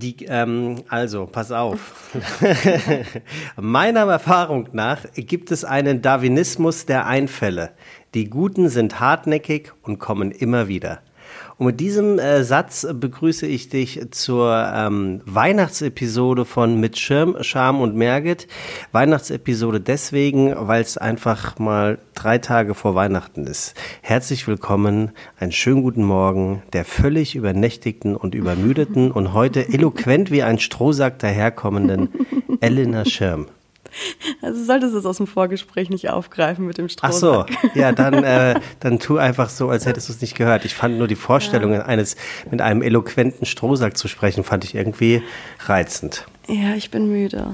Die, ähm, also, pass auf. Meiner Erfahrung nach gibt es einen Darwinismus der Einfälle. Die Guten sind hartnäckig und kommen immer wieder. Und mit diesem äh, Satz begrüße ich dich zur ähm, Weihnachtsepisode von Mit Schirm, Scham und Merget. Weihnachtsepisode deswegen, weil es einfach mal drei Tage vor Weihnachten ist. Herzlich willkommen, einen schönen guten Morgen der völlig übernächtigten und übermüdeten und heute eloquent wie ein Strohsack daherkommenden Elena Schirm. Also solltest du es aus dem Vorgespräch nicht aufgreifen mit dem Strohsack. Ach so, ja, dann, äh, dann tu einfach so, als hättest du es nicht gehört. Ich fand nur die Vorstellung, ja. eines mit einem eloquenten Strohsack zu sprechen, fand ich irgendwie reizend. Ja, ich bin müde.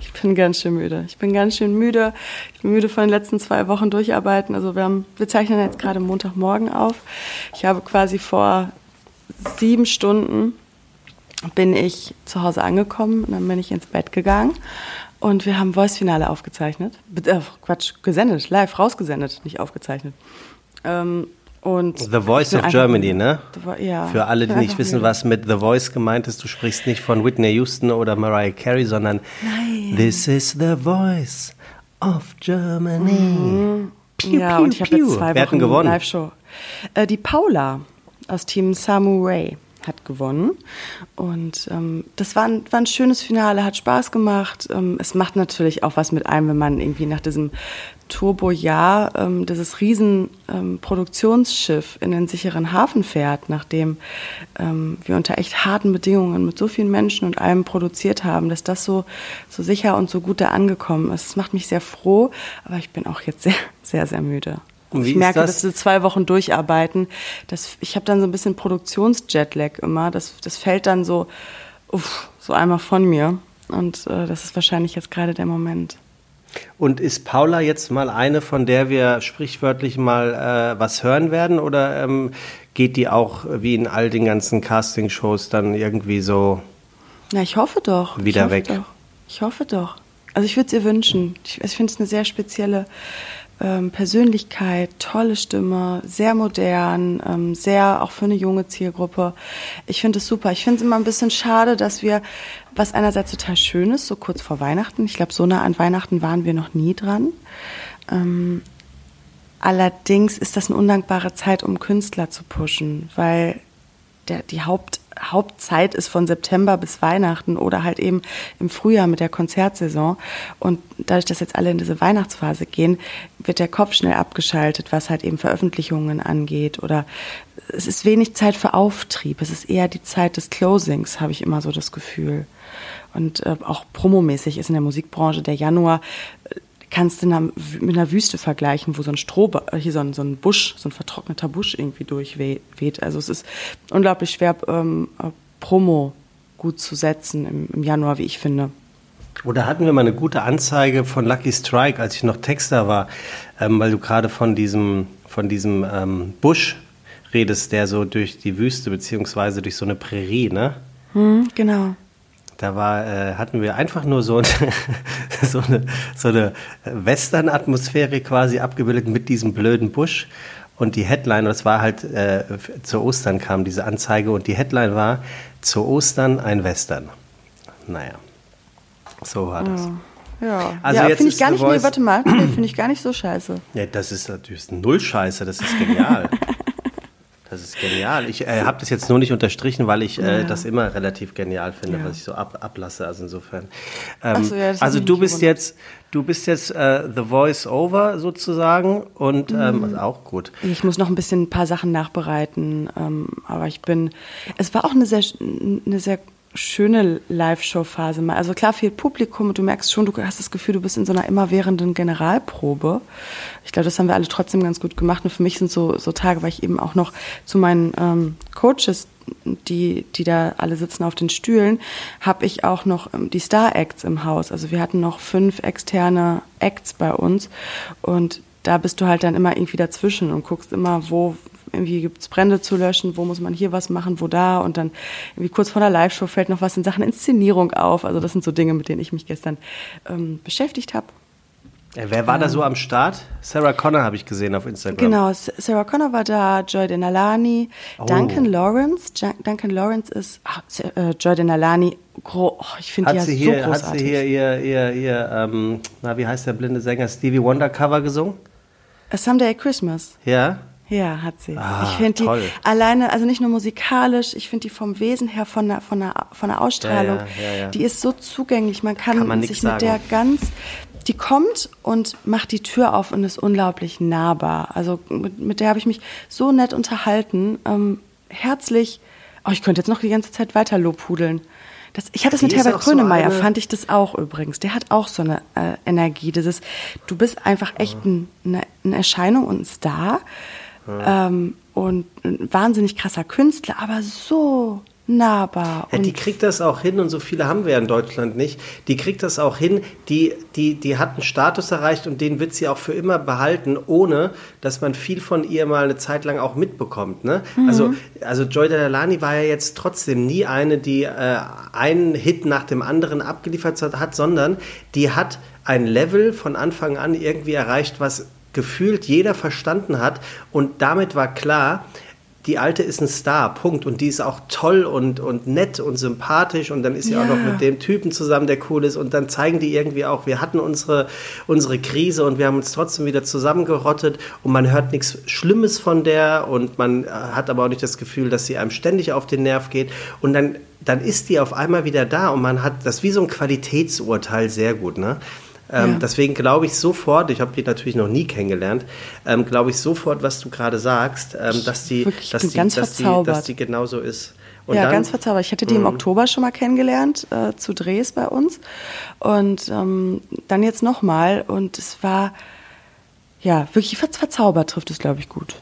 Ich bin ganz schön müde. Ich bin ganz schön müde. Ich bin müde von den letzten zwei Wochen durcharbeiten. Also wir haben, wir zeichnen jetzt gerade Montagmorgen auf. Ich habe quasi vor sieben Stunden bin ich zu Hause angekommen und dann bin ich ins Bett gegangen und wir haben Voice-Finale aufgezeichnet. Äh, Quatsch, gesendet, live rausgesendet, nicht aufgezeichnet. Ähm, und The Voice of Germany, ne? Ja. Für alle, die nicht wissen, was mit The Voice gemeint ist, du sprichst nicht von Whitney Houston oder Mariah Carey, sondern Nein. This is the Voice of Germany. Mhm. Piu, ja, piu, und ich habe jetzt zwei Wochen Live-Show. Äh, die Paula aus Team Samu Ray hat gewonnen. Und ähm, das war ein, war ein schönes Finale, hat Spaß gemacht. Ähm, es macht natürlich auch was mit einem, wenn man irgendwie nach diesem Turbo-Jahr ähm, dieses riesen ähm, in den sicheren Hafen fährt, nachdem ähm, wir unter echt harten Bedingungen mit so vielen Menschen und allem produziert haben, dass das so, so sicher und so gut da angekommen ist. Das macht mich sehr froh, aber ich bin auch jetzt sehr, sehr, sehr müde. Und ich merke, das? dass wir zwei Wochen durcharbeiten. Das, ich habe dann so ein bisschen Produktionsjetlag immer. Das, das fällt dann so, uff, so einmal von mir. Und äh, das ist wahrscheinlich jetzt gerade der Moment. Und ist Paula jetzt mal eine, von der wir sprichwörtlich mal äh, was hören werden? Oder ähm, geht die auch wie in all den ganzen Castingshows dann irgendwie so? Na, ich hoffe doch. Wieder ich hoffe weg. Doch. Ich hoffe doch. Also ich würde es ihr wünschen. Ich, ich finde es eine sehr spezielle ähm, Persönlichkeit, tolle Stimme, sehr modern, ähm, sehr auch für eine junge Zielgruppe. Ich finde es super. Ich finde es immer ein bisschen schade, dass wir, was einerseits total schön ist, so kurz vor Weihnachten, ich glaube, so nah an Weihnachten waren wir noch nie dran. Ähm, allerdings ist das eine undankbare Zeit, um Künstler zu pushen, weil der, die Haupt Hauptzeit ist von September bis Weihnachten oder halt eben im Frühjahr mit der Konzertsaison. Und dadurch, dass jetzt alle in diese Weihnachtsphase gehen, wird der Kopf schnell abgeschaltet, was halt eben Veröffentlichungen angeht. Oder es ist wenig Zeit für Auftrieb. Es ist eher die Zeit des Closings, habe ich immer so das Gefühl. Und äh, auch promomäßig ist in der Musikbranche der Januar äh, kannst du mit einer Wüste vergleichen, wo so ein Stroh, hier so ein, so ein Busch, so ein vertrockneter Busch irgendwie durchweht. Also es ist unglaublich schwer, ähm, Promo gut zu setzen im, im Januar, wie ich finde. Oder hatten wir mal eine gute Anzeige von Lucky Strike, als ich noch Texter war, ähm, weil du gerade von diesem, von diesem ähm, Busch redest, der so durch die Wüste beziehungsweise durch so eine Prärie, ne? Hm, genau. Da war, äh, hatten wir einfach nur so, so eine, so eine Western-Atmosphäre quasi abgebildet mit diesem blöden Busch. Und die Headline, das war halt, äh, zu Ostern kam diese Anzeige und die Headline war, zu Ostern ein Western. Naja, so war das. Ja. Ja, also ja finde ich gar nicht, nee, warte mal, finde ich gar nicht so scheiße. Ja, das ist natürlich null scheiße, das ist genial. Das ist genial. Ich äh, habe das jetzt nur nicht unterstrichen, weil ich äh, ja. das immer relativ genial finde, ja. was ich so ab, ablasse. Also insofern. Ähm, so, ja, also du bist jetzt, du bist jetzt äh, the Voice Over sozusagen und ähm, mhm. also auch gut. Ich muss noch ein bisschen ein paar Sachen nachbereiten, ähm, aber ich bin. Es war auch eine sehr, eine sehr schöne Live-Show-Phase mal. Also klar viel Publikum und du merkst schon, du hast das Gefühl, du bist in so einer immerwährenden Generalprobe. Ich glaube, das haben wir alle trotzdem ganz gut gemacht. Und für mich sind so, so Tage, weil ich eben auch noch zu meinen ähm, Coaches, die, die da alle sitzen auf den Stühlen, habe ich auch noch ähm, die Star-Acts im Haus. Also wir hatten noch fünf externe Acts bei uns und da bist du halt dann immer irgendwie dazwischen und guckst immer, wo, irgendwie gibt es Brände zu löschen, wo muss man hier was machen, wo da und dann irgendwie kurz vor der Live-Show fällt noch was in Sachen Inszenierung auf. Also das sind so Dinge, mit denen ich mich gestern ähm, beschäftigt habe. wer war ähm, da so am Start? Sarah Connor habe ich gesehen auf Instagram. Genau, Sarah Connor war da, Joy Denalani, oh. Duncan Lawrence. Duncan Lawrence ist, ach, äh, Joy Denalani, oh, ich finde die ja so hier, großartig. Hat sie hier ihr, ihr, ihr ähm, na, wie heißt der blinde Sänger, Stevie Wonder Cover gesungen? A Someday Christmas. Ja? Ja, hat sie. Ah, ich finde die alleine, also nicht nur musikalisch, ich finde die vom Wesen her, von der, von der, von der Ausstrahlung, ja, ja, ja, die ist so zugänglich. Man kann, kann man sich sagen. mit der ganz, die kommt und macht die Tür auf und ist unglaublich nahbar. Also mit, mit der habe ich mich so nett unterhalten, ähm, herzlich. Oh, ich könnte jetzt noch die ganze Zeit weiter lobhudeln. Das, ich hatte es mit Herbert Grönemeyer, so fand ich das auch übrigens. Der hat auch so eine äh, Energie. Das du bist einfach echt ein, eine, eine Erscheinung und ein Star. Ähm, und ein wahnsinnig krasser Künstler, aber so nahbar. Ja, die kriegt das auch hin und so viele haben wir in Deutschland nicht. Die kriegt das auch hin, die, die, die hat einen Status erreicht und den wird sie auch für immer behalten, ohne dass man viel von ihr mal eine Zeit lang auch mitbekommt. Ne? Mhm. Also, also Joy Delalani war ja jetzt trotzdem nie eine, die äh, einen Hit nach dem anderen abgeliefert hat, sondern die hat ein Level von Anfang an irgendwie erreicht, was gefühlt jeder verstanden hat. Und damit war klar, die Alte ist ein Star, Punkt. Und die ist auch toll und, und nett und sympathisch. Und dann ist sie ja. auch noch mit dem Typen zusammen, der cool ist. Und dann zeigen die irgendwie auch, wir hatten unsere, unsere Krise und wir haben uns trotzdem wieder zusammengerottet. Und man hört nichts Schlimmes von der. Und man hat aber auch nicht das Gefühl, dass sie einem ständig auf den Nerv geht. Und dann, dann ist die auf einmal wieder da. Und man hat das wie so ein Qualitätsurteil sehr gut. Ne? Ähm, ja. Deswegen glaube ich sofort, ich habe die natürlich noch nie kennengelernt, ähm, glaube ich sofort, was du gerade sagst, ähm, dass, die, dass, die, ganz dass, die, dass die genauso ist. Und ja, dann, ganz verzaubert. Ich hatte die im mhm. Oktober schon mal kennengelernt, äh, zu Drehs bei uns. Und ähm, dann jetzt nochmal. Und es war, ja, wirklich verzaubert trifft es, glaube ich, gut.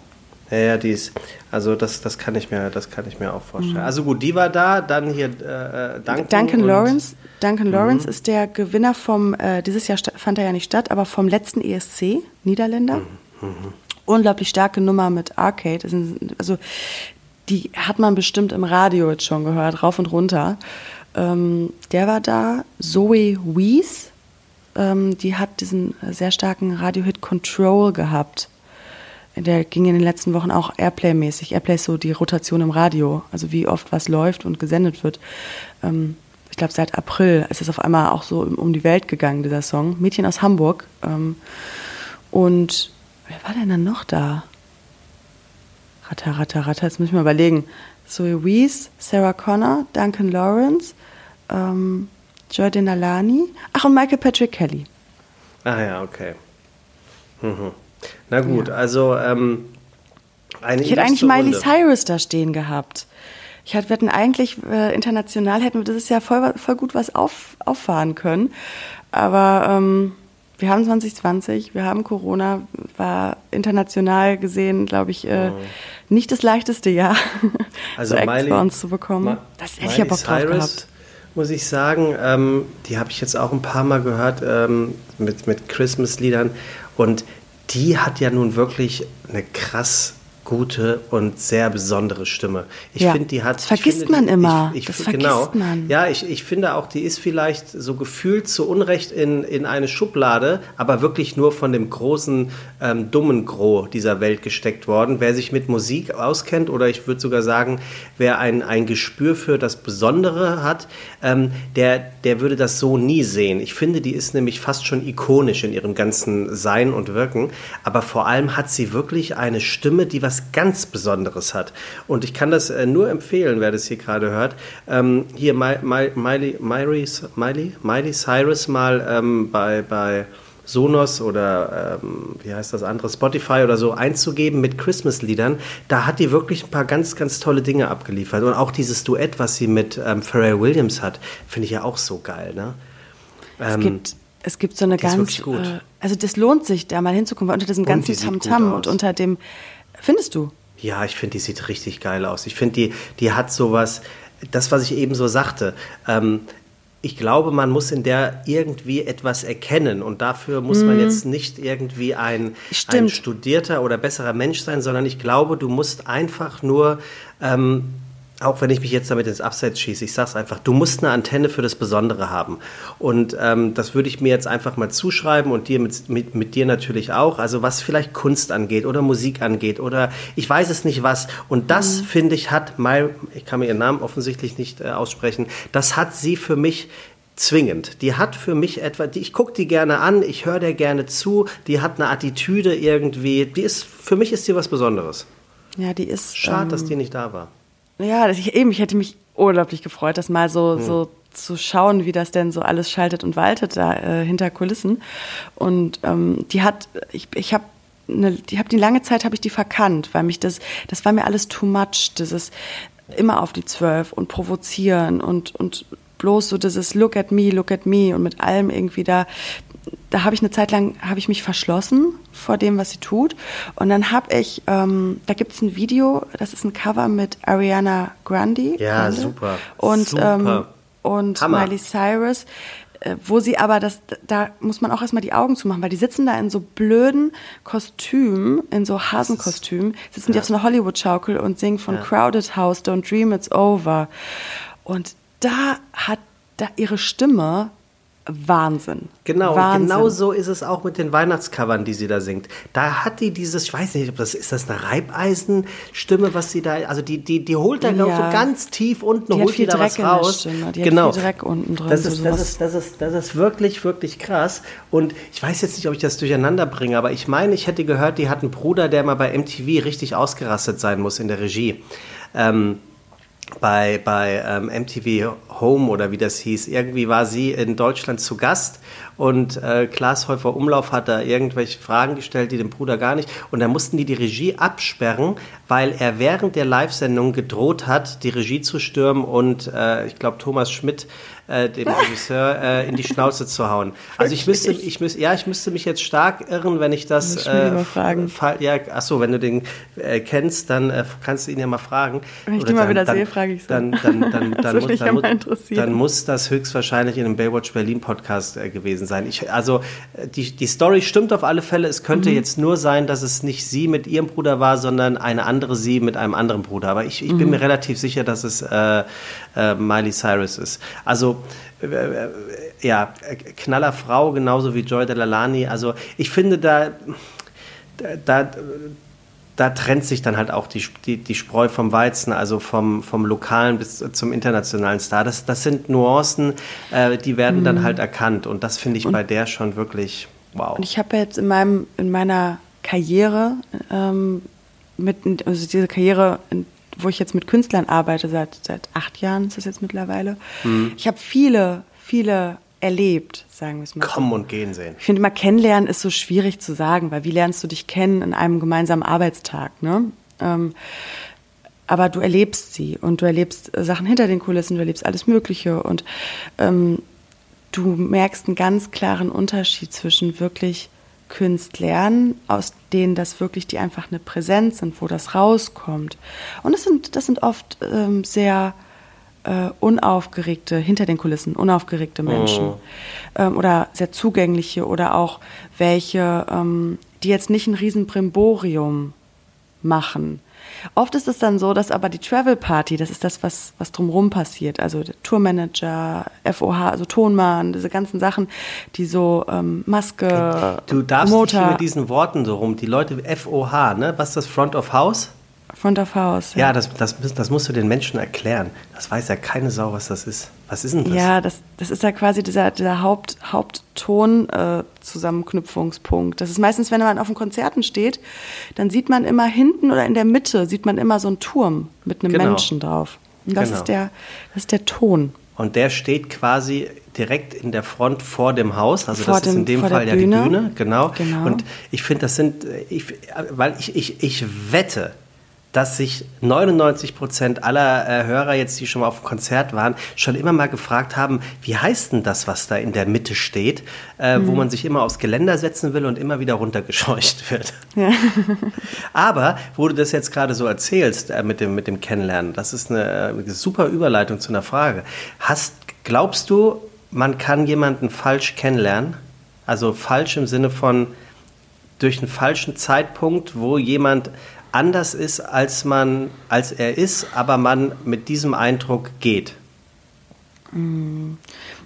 Ja, ja, die ist, also das, das kann ich mir, das kann ich mir auch vorstellen. Mhm. Also gut, die war da, dann hier äh, äh Duncan. Duncan Lawrence. Duncan Lawrence mhm. ist der Gewinner vom, äh, dieses Jahr fand er ja nicht statt, aber vom letzten ESC, Niederländer. Mhm. mhm. Unglaublich starke Nummer mit Arcade. Also die hat man bestimmt im Radio jetzt schon gehört, rauf und runter. Ähm, der war da. Zoe Wees, ähm, die hat diesen sehr starken Radiohit Control gehabt der ging in den letzten Wochen auch Airplay-mäßig. Airplay ist so die Rotation im Radio, also wie oft was läuft und gesendet wird. Ähm, ich glaube, seit April ist es auf einmal auch so um die Welt gegangen, dieser Song. Mädchen aus Hamburg. Ähm, und wer war denn dann noch da? Ratter, ratter, ratter, jetzt muss ich mal überlegen. Zoe Wees, Sarah Connor, Duncan Lawrence, ähm, Joy Denalani, ach und Michael Patrick Kelly. Ah ja, okay. Mhm. Na gut, ja. also ähm, eine Ich hätte eigentlich Miley Cyrus da stehen gehabt. Ich hatte, wir hätten eigentlich äh, international hätten wir das ist ja voll, voll gut was auf, auffahren können. Aber ähm, wir haben 2020, wir haben Corona, war international gesehen, glaube ich, äh, oh. nicht das leichteste Jahr, also so Miley, bei uns zu bekommen. Ma das hätte ich ja Bock drauf gehabt. Muss ich sagen, ähm, die habe ich jetzt auch ein paar Mal gehört ähm, mit, mit Christmas-Liedern und die hat ja nun wirklich eine krass gute und sehr besondere Stimme. Ich ja, finde, die hat. Das vergisst finde, man immer. Ich, ich, das vergisst genau, man. Ja, ich, ich finde auch, die ist vielleicht so gefühlt zu Unrecht in, in eine Schublade, aber wirklich nur von dem großen, ähm, dummen Gros dieser Welt gesteckt worden. Wer sich mit Musik auskennt, oder ich würde sogar sagen, wer ein, ein Gespür für das Besondere hat, ähm, der, der würde das so nie sehen. Ich finde, die ist nämlich fast schon ikonisch in ihrem ganzen Sein und Wirken. Aber vor allem hat sie wirklich eine Stimme, die was ganz Besonderes hat. Und ich kann das äh, nur empfehlen, wer das hier gerade hört. Ähm, hier My, My, Miley, Miley, Miley, Miley Cyrus mal ähm, bei, bei Sonos oder ähm, wie heißt das andere, Spotify oder so einzugeben mit Christmas-Liedern, da hat die wirklich ein paar ganz, ganz tolle Dinge abgeliefert. Und auch dieses Duett, was sie mit ähm, Pharrell Williams hat, finde ich ja auch so geil. Ne? Es ähm, gibt es gibt so eine ganz, äh, also das lohnt sich, da mal hinzukommen, weil unter diesem ganzen Tamtam -Tam und unter dem Findest du? Ja, ich finde, die sieht richtig geil aus. Ich finde, die, die hat sowas, das, was ich eben so sagte. Ähm, ich glaube, man muss in der irgendwie etwas erkennen und dafür muss man mhm. jetzt nicht irgendwie ein, ein, studierter oder besserer Mensch sein, sondern ich glaube, du musst einfach nur ähm, auch wenn ich mich jetzt damit ins Abseits schieße, ich sage es einfach, du musst eine Antenne für das Besondere haben. Und ähm, das würde ich mir jetzt einfach mal zuschreiben und dir mit, mit, mit dir natürlich auch. Also was vielleicht Kunst angeht oder Musik angeht oder ich weiß es nicht was. Und das, mhm. finde ich, hat Mai, ich kann mir ihren Namen offensichtlich nicht äh, aussprechen, das hat sie für mich zwingend. Die hat für mich etwa, die, ich gucke die gerne an, ich höre der gerne zu, die hat eine Attitüde irgendwie, die ist, für mich ist sie was Besonderes. Ja, die ist. Schade, ähm, dass die nicht da war. Ja, ich, eben, ich hätte mich unglaublich gefreut, das mal so, hm. so zu schauen, wie das denn so alles schaltet und waltet da äh, hinter Kulissen. Und ähm, die hat, ich, ich habe eine, die habe die lange Zeit habe ich die verkannt, weil mich das, das war mir alles too much, dieses immer auf die Zwölf und provozieren und und bloß so dieses Look at me, look at me und mit allem irgendwie da, da habe ich eine Zeit lang, habe ich mich verschlossen vor dem, was sie tut. Und dann habe ich, ähm, da gibt es ein Video, das ist ein Cover mit Ariana Grande. Ja, Grande. super. Und, super. Ähm, und Miley Cyrus äh, wo sie aber das, da muss man auch erstmal die Augen zumachen, weil die sitzen da in so blöden Kostümen, in so Hasenkostümen, sitzen ja. die auf so einer Hollywood-Schaukel und singen von ja. Crowded House, Don't Dream It's Over. Und da hat da ihre Stimme Wahnsinn. Genau, Wahnsinn. genau so ist es auch mit den Weihnachtscovern, die sie da singt. Da hat die dieses, ich weiß nicht, ob das ist das eine Reibeisenstimme, was sie da, also die, die, die holt da ja. so ganz tief unten, die holt die da Dreck was raus. Die genau. hat viel Dreck unten drin. Das ist, das, ist, das, ist, das ist wirklich, wirklich krass. Und ich weiß jetzt nicht, ob ich das durcheinander bringe, aber ich meine, ich hätte gehört, die hat einen Bruder, der mal bei MTV richtig ausgerastet sein muss in der Regie. Ähm, bei, bei ähm, MTV Home oder wie das hieß. Irgendwie war sie in Deutschland zu Gast und äh, Klaas Häufer Umlauf hat da irgendwelche Fragen gestellt, die dem Bruder gar nicht. Und da mussten die die Regie absperren, weil er während der Live-Sendung gedroht hat, die Regie zu stürmen und äh, ich glaube Thomas Schmidt äh, dem Regisseur äh, in die Schnauze zu hauen. Also ich müsste, ich müsste, ja, ich müsste mich jetzt stark irren, wenn ich das. Ich äh, fragen. Ja, achso, wenn du den äh, kennst, dann äh, kannst du ihn ja mal fragen. Wenn ich Oder den mal wieder dann, sehe, frage ich so. Dann, dann, dann, dann, muss, dann, muss, dann, muss, das höchstwahrscheinlich in einem Baywatch Berlin Podcast äh, gewesen sein. Ich, also die, die Story stimmt auf alle Fälle. Es könnte mhm. jetzt nur sein, dass es nicht sie mit ihrem Bruder war, sondern eine andere sie mit einem anderen Bruder. Aber ich, ich mhm. bin mir relativ sicher, dass es äh, äh, Miley Cyrus ist. Also äh, ja, Knallerfrau, genauso wie Joy Delalani. Also ich finde, da, da, da trennt sich dann halt auch die, die, die Spreu vom Weizen, also vom, vom lokalen bis zum internationalen Star. Das, das sind Nuancen, äh, die werden mhm. dann halt erkannt. Und das finde ich und, bei der schon wirklich wow. Und ich habe jetzt in, meinem, in meiner Karriere, ähm, mit, also diese Karriere, in wo ich jetzt mit Künstlern arbeite, seit, seit acht Jahren ist das jetzt mittlerweile. Mhm. Ich habe viele, viele erlebt, sagen wir es mal. Kommen und gehen sehen. Ich finde immer, kennenlernen ist so schwierig zu sagen, weil wie lernst du dich kennen in einem gemeinsamen Arbeitstag, ne? Ähm, aber du erlebst sie und du erlebst Sachen hinter den Kulissen, du erlebst alles Mögliche und ähm, du merkst einen ganz klaren Unterschied zwischen wirklich Künstlern, aus denen das wirklich die einfach eine Präsenz sind, wo das rauskommt. Und das sind, das sind oft ähm, sehr äh, unaufgeregte, hinter den Kulissen, unaufgeregte Menschen. Oh. Ähm, oder sehr zugängliche oder auch welche, ähm, die jetzt nicht ein Riesenbrimborium machen, Oft ist es dann so, dass aber die Travel Party, das ist das, was, was drumherum passiert. Also Tourmanager, FOH, also Tonmann, diese ganzen Sachen, die so ähm, Maske, Du darfst Motor. nicht mit diesen Worten so rum. Die Leute, FOH, ne? Was ist das? Front of House? Front of House. Ja, ja das, das, das musst du den Menschen erklären. Das weiß ja keine Sau, was das ist. Was ist denn das? Ja, das, das ist ja quasi dieser, dieser Haupt, Hauptton-Zusammenknüpfungspunkt. Äh, das ist meistens, wenn man auf den Konzerten steht, dann sieht man immer hinten oder in der Mitte sieht man immer so einen Turm mit einem genau. Menschen drauf. Und das, genau. ist der, das ist der Ton. Und der steht quasi direkt in der Front vor dem Haus. Also vor das dem, ist in dem Fall ja die Bühne, genau. genau. Und ich finde, das sind, ich, weil ich, ich, ich wette, dass sich 99 Prozent aller äh, Hörer jetzt, die schon mal auf dem Konzert waren, schon immer mal gefragt haben, wie heißt denn das, was da in der Mitte steht, äh, mhm. wo man sich immer aufs Geländer setzen will und immer wieder runtergescheucht wird. Ja. Aber wo du das jetzt gerade so erzählst äh, mit, dem, mit dem Kennenlernen, das ist eine, eine super Überleitung zu einer Frage. Hast, glaubst du, man kann jemanden falsch kennenlernen? Also falsch im Sinne von durch einen falschen Zeitpunkt, wo jemand anders ist, als man, als er ist, aber man mit diesem Eindruck geht? Mm.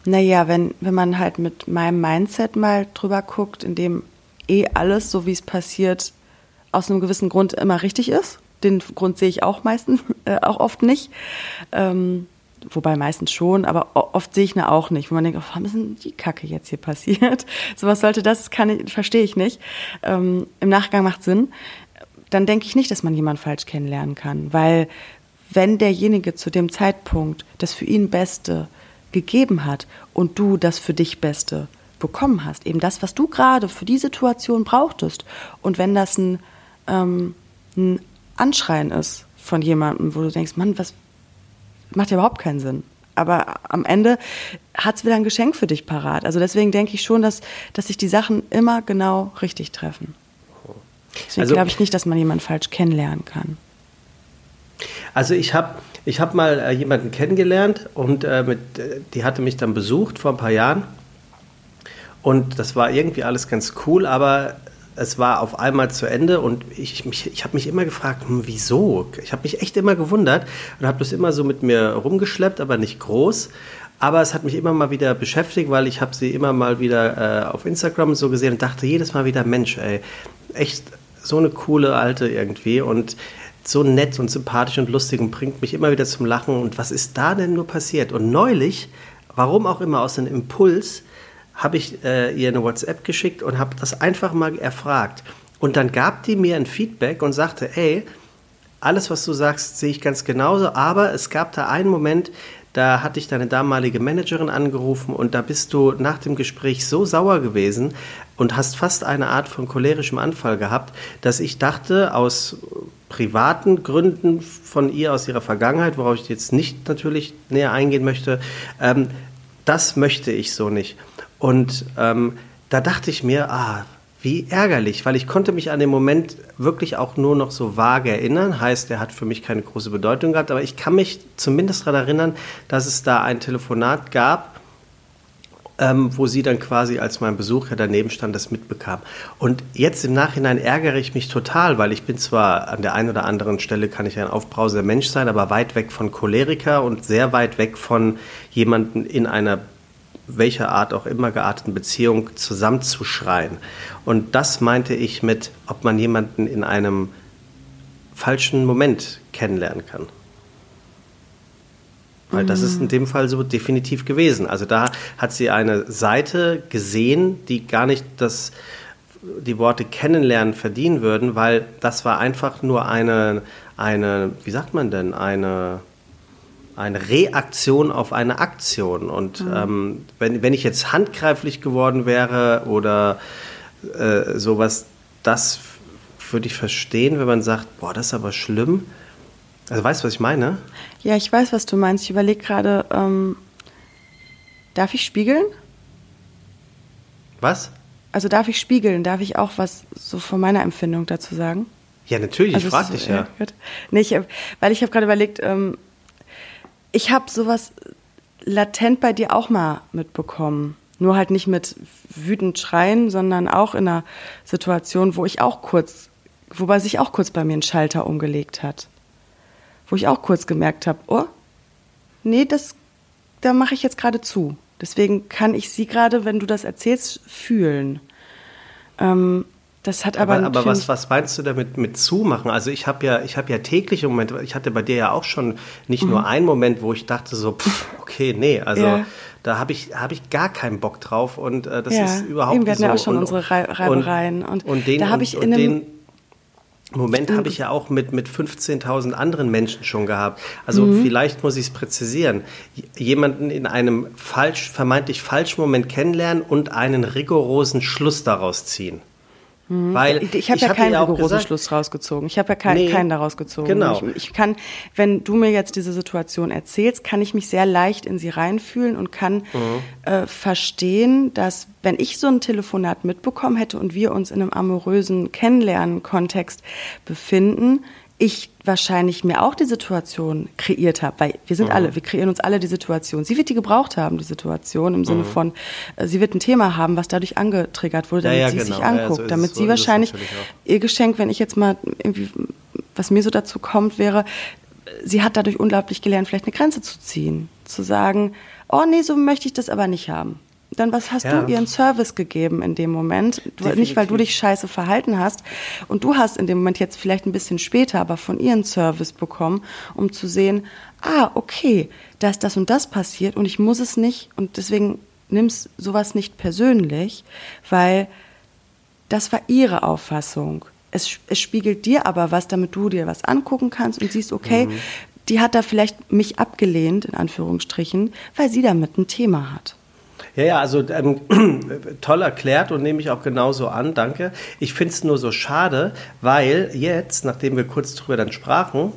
Naja, wenn, wenn man halt mit meinem Mindset mal drüber guckt, in dem eh alles, so wie es passiert, aus einem gewissen Grund immer richtig ist. Den Grund sehe ich auch meistens, äh, auch oft nicht. Ähm, wobei meistens schon, aber oft sehe ich ne auch nicht, wo man denkt, oh, warum ist denn die Kacke jetzt hier passiert? So was sollte das, kann ich, verstehe ich nicht. Ähm, Im Nachgang macht Sinn. Dann denke ich nicht, dass man jemanden falsch kennenlernen kann, weil wenn derjenige zu dem Zeitpunkt das für ihn Beste gegeben hat und du das für dich Beste bekommen hast, eben das, was du gerade für die Situation brauchtest. Und wenn das ein, ähm, ein Anschreien ist von jemandem, wo du denkst, Mann, was macht ja überhaupt keinen Sinn. Aber am Ende hat es wieder ein Geschenk für dich parat. Also deswegen denke ich schon, dass, dass sich die Sachen immer genau richtig treffen. Deswegen also, glaube ich nicht, dass man jemanden falsch kennenlernen kann. Also ich habe ich hab mal äh, jemanden kennengelernt und äh, mit, äh, die hatte mich dann besucht vor ein paar Jahren. Und das war irgendwie alles ganz cool, aber es war auf einmal zu Ende und ich, mich, ich habe mich immer gefragt, hm, wieso? Ich habe mich echt immer gewundert und habe das immer so mit mir rumgeschleppt, aber nicht groß. Aber es hat mich immer mal wieder beschäftigt, weil ich habe sie immer mal wieder äh, auf Instagram so gesehen und dachte jedes Mal wieder, Mensch, ey, echt so eine coole Alte irgendwie und so nett und sympathisch und lustig und bringt mich immer wieder zum Lachen. Und was ist da denn nur passiert? Und neulich, warum auch immer, aus einem Impuls, habe ich äh, ihr eine WhatsApp geschickt und habe das einfach mal erfragt. Und dann gab die mir ein Feedback und sagte, ey, alles, was du sagst, sehe ich ganz genauso, aber es gab da einen Moment, da hatte ich deine damalige Managerin angerufen und da bist du nach dem Gespräch so sauer gewesen und hast fast eine Art von cholerischem Anfall gehabt, dass ich dachte, aus privaten Gründen von ihr, aus ihrer Vergangenheit, worauf ich jetzt nicht natürlich näher eingehen möchte, ähm, das möchte ich so nicht. Und ähm, da dachte ich mir, ah, wie ärgerlich, weil ich konnte mich an den Moment wirklich auch nur noch so vage erinnern. Heißt, er hat für mich keine große Bedeutung gehabt, aber ich kann mich zumindest daran erinnern, dass es da ein Telefonat gab, ähm, wo sie dann quasi als mein Besucher daneben stand, das mitbekam. Und jetzt im Nachhinein ärgere ich mich total, weil ich bin zwar an der einen oder anderen Stelle kann ich ein aufbrausender Mensch sein, aber weit weg von Choleriker und sehr weit weg von jemanden in einer welcher Art auch immer gearteten Beziehung zusammenzuschreien. Und das meinte ich mit, ob man jemanden in einem falschen Moment kennenlernen kann. Weil das ist in dem Fall so definitiv gewesen. Also da hat sie eine Seite gesehen, die gar nicht das, die Worte kennenlernen verdienen würden, weil das war einfach nur eine, eine wie sagt man denn, eine, eine Reaktion auf eine Aktion. Und mhm. ähm, wenn, wenn ich jetzt handgreiflich geworden wäre oder äh, sowas, das würde ich verstehen, wenn man sagt, boah, das ist aber schlimm. Also weißt du, was ich meine? Ja, ich weiß, was du meinst. Ich überlege gerade, ähm, darf ich spiegeln? Was? Also darf ich spiegeln? Darf ich auch was so von meiner Empfindung dazu sagen? Ja, natürlich, also ich frage dich ja. ja. Nee, ich, weil ich habe gerade überlegt, ähm, ich habe sowas latent bei dir auch mal mitbekommen. Nur halt nicht mit wütend schreien, sondern auch in einer Situation, wo ich auch kurz, wobei sich auch kurz bei mir ein Schalter umgelegt hat. Wo ich auch kurz gemerkt habe, oh, nee, das, da mache ich jetzt gerade zu. Deswegen kann ich sie gerade, wenn du das erzählst, fühlen. Ähm, das hat aber, aber, aber was, was meinst du damit mit zumachen? Also ich habe ja, ich habe ja tägliche Momente. Ich hatte bei dir ja auch schon nicht mhm. nur einen Moment, wo ich dachte so, pff, okay, nee, also ja. da habe ich, habe ich gar keinen Bock drauf und äh, das ja. ist überhaupt Eben, wir hatten so. ja auch schon und, unsere Reibereien und, und, und den, da habe ich in einem Moment habe ich ja auch mit, mit 15.000 anderen Menschen schon gehabt. Also mhm. vielleicht muss ich es präzisieren. Jemanden in einem falsch, vermeintlich falschen Moment kennenlernen und einen rigorosen Schluss daraus ziehen. Mhm. Weil ich habe ja hab keinen rigorosen Schluss rausgezogen. Ich habe ja kein, nee, keinen daraus gezogen. Genau. Ich, ich, kann, wenn du mir jetzt diese Situation erzählst, kann ich mich sehr leicht in sie reinfühlen und kann mhm. äh, verstehen, dass wenn ich so ein Telefonat mitbekommen hätte und wir uns in einem amorösen Kennenlernen-Kontext befinden, ich wahrscheinlich mir auch die Situation kreiert habe, weil wir sind mhm. alle, wir kreieren uns alle die Situation. Sie wird die gebraucht haben, die Situation, im Sinne mhm. von, äh, sie wird ein Thema haben, was dadurch angetriggert wurde, damit ja, ja, sie genau. sich anguckt, ja, so damit sie wahrscheinlich ihr Geschenk, wenn ich jetzt mal irgendwie was mir so dazu kommt, wäre, sie hat dadurch unglaublich gelernt, vielleicht eine Grenze zu ziehen. Zu sagen, oh nee, so möchte ich das aber nicht haben. Dann was hast ja. du ihren Service gegeben in dem Moment? Du, nicht, weil du dich scheiße verhalten hast. Und du hast in dem Moment jetzt vielleicht ein bisschen später aber von ihren Service bekommen, um zu sehen, ah, okay, da ist das und das passiert und ich muss es nicht. Und deswegen nimmst sowas nicht persönlich, weil das war ihre Auffassung. Es, es spiegelt dir aber was, damit du dir was angucken kannst und siehst, okay, mhm. die hat da vielleicht mich abgelehnt, in Anführungsstrichen, weil sie damit ein Thema hat. Ja, ja, also ähm, toll erklärt und nehme ich auch genauso an, danke. Ich finde es nur so schade, weil jetzt, nachdem wir kurz drüber dann sprachen,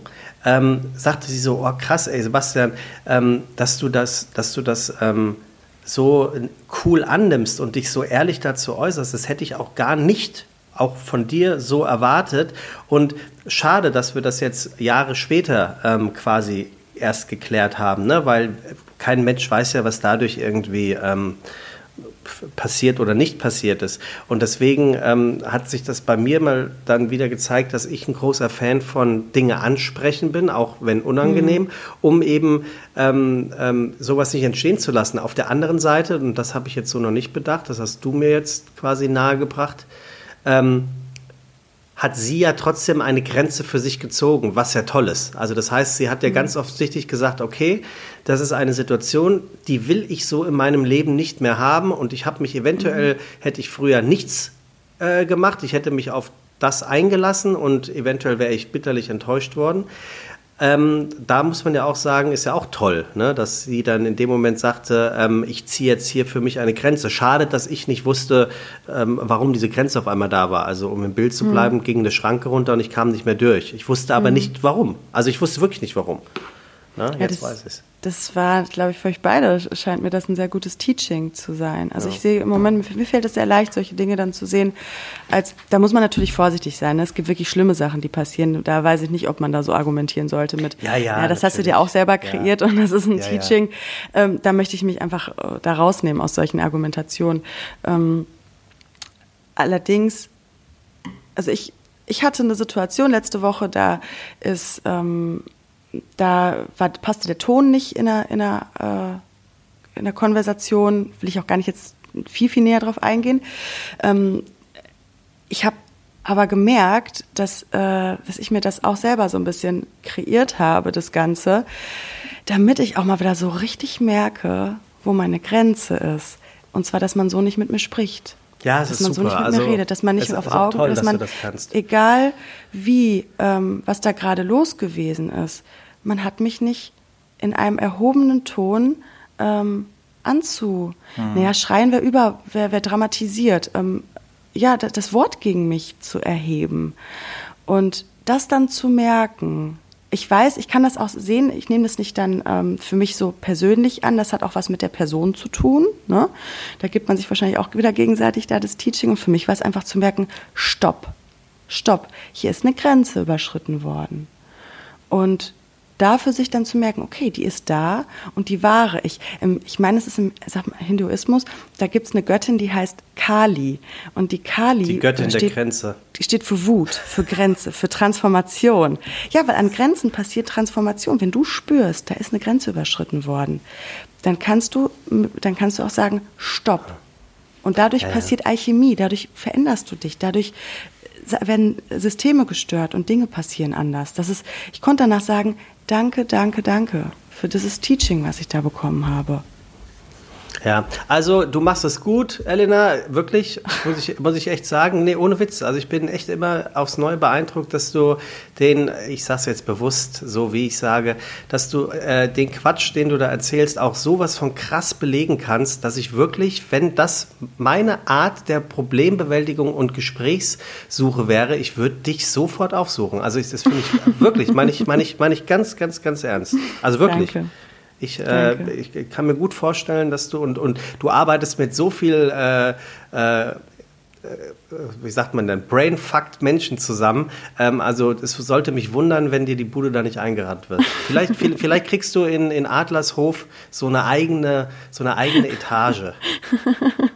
ähm, sagte sie so, oh krass, ey Sebastian, ähm, dass du das, dass du das ähm, so cool annimmst und dich so ehrlich dazu äußerst, das hätte ich auch gar nicht auch von dir so erwartet. Und schade, dass wir das jetzt Jahre später ähm, quasi erst geklärt haben, ne? weil kein Mensch weiß ja, was dadurch irgendwie ähm, passiert oder nicht passiert ist. Und deswegen ähm, hat sich das bei mir mal dann wieder gezeigt, dass ich ein großer Fan von Dinge ansprechen bin, auch wenn unangenehm, mhm. um eben ähm, ähm, sowas nicht entstehen zu lassen. Auf der anderen Seite, und das habe ich jetzt so noch nicht bedacht, das hast du mir jetzt quasi nahegebracht, ähm, hat sie ja trotzdem eine Grenze für sich gezogen, was ja toll ist. Also das heißt, sie hat ja mhm. ganz offensichtlich gesagt, okay, das ist eine Situation, die will ich so in meinem Leben nicht mehr haben und ich habe mich eventuell, mhm. hätte ich früher nichts äh, gemacht, ich hätte mich auf das eingelassen und eventuell wäre ich bitterlich enttäuscht worden. Ähm, da muss man ja auch sagen, ist ja auch toll, ne? dass sie dann in dem Moment sagte, ähm, ich ziehe jetzt hier für mich eine Grenze. Schade, dass ich nicht wusste, ähm, warum diese Grenze auf einmal da war. Also um im Bild zu hm. bleiben, mhm. ging eine Schranke runter und ich kam nicht mehr durch. Ich wusste aber mhm. nicht warum. Also ich wusste wirklich nicht warum. Ja, jetzt das, weiß ich. Das war, glaube ich, für euch beide scheint mir das ein sehr gutes Teaching zu sein. Also ja. ich sehe im Moment, mir fällt es sehr leicht, solche Dinge dann zu sehen. Als, da muss man natürlich vorsichtig sein. Ne? Es gibt wirklich schlimme Sachen, die passieren. Da weiß ich nicht, ob man da so argumentieren sollte mit, ja, ja, ja das hast du dir auch selber kreiert ja. und das ist ein ja, Teaching. Ähm, da möchte ich mich einfach äh, da rausnehmen aus solchen Argumentationen. Ähm, allerdings, also ich, ich hatte eine Situation letzte Woche, da ist ähm, da war, passte der Ton nicht in der, in, der, äh, in der Konversation, will ich auch gar nicht jetzt viel, viel näher drauf eingehen. Ähm, ich habe aber gemerkt, dass, äh, dass ich mir das auch selber so ein bisschen kreiert habe, das Ganze, damit ich auch mal wieder so richtig merke, wo meine Grenze ist. Und zwar, dass man so nicht mit mir spricht. Ja, es dass ist man super. so nicht mit also, mir redet, dass man nicht auf Augen, toll, dass, dass man, das egal wie, ähm, was da gerade los gewesen ist, man hat mich nicht in einem erhobenen Ton ähm, anzu. Hm. Naja, schreien wir über, wer, wer dramatisiert. Ähm, ja, das, das Wort gegen mich zu erheben. Und das dann zu merken, ich weiß, ich kann das auch sehen, ich nehme das nicht dann ähm, für mich so persönlich an, das hat auch was mit der Person zu tun. Ne? Da gibt man sich wahrscheinlich auch wieder gegenseitig da das Teaching und für mich war es einfach zu merken, stopp, stopp, hier ist eine Grenze überschritten worden. Und dafür sich dann zu merken, okay, die ist da und die wahre ich. Ähm, ich meine, es ist im sag mal, Hinduismus, da gibt es eine Göttin, die heißt Kali. Und die Kali. Die Göttin steht, der Grenze. Die steht für Wut, für Grenze, für Transformation. Ja, weil an Grenzen passiert Transformation. Wenn du spürst, da ist eine Grenze überschritten worden, dann kannst du, dann kannst du auch sagen, stopp. Und dadurch ja, ja. passiert Alchemie, dadurch veränderst du dich, dadurch werden Systeme gestört und Dinge passieren anders. Das ist, ich konnte danach sagen, danke, danke, danke für dieses Teaching, was ich da bekommen habe. Ja, also du machst es gut, Elena, wirklich, muss ich, muss ich echt sagen. Nee, ohne Witz. Also ich bin echt immer aufs Neue beeindruckt, dass du den, ich sag's jetzt bewusst, so wie ich sage, dass du äh, den Quatsch, den du da erzählst, auch sowas von krass belegen kannst, dass ich wirklich, wenn das meine Art der Problembewältigung und Gesprächssuche wäre, ich würde dich sofort aufsuchen. Also ich, das finde ich wirklich, meine ich, meine ich, meine ich ganz, ganz, ganz ernst. Also wirklich. Danke. Ich, äh, ich, kann mir gut vorstellen, dass du und, und du arbeitest mit so viel, äh, äh, wie sagt man denn, brainfucked Menschen zusammen. Ähm, also es sollte mich wundern, wenn dir die Bude da nicht eingerannt wird. Vielleicht, vielleicht kriegst du in, in Adlershof so eine eigene, so eine eigene Etage.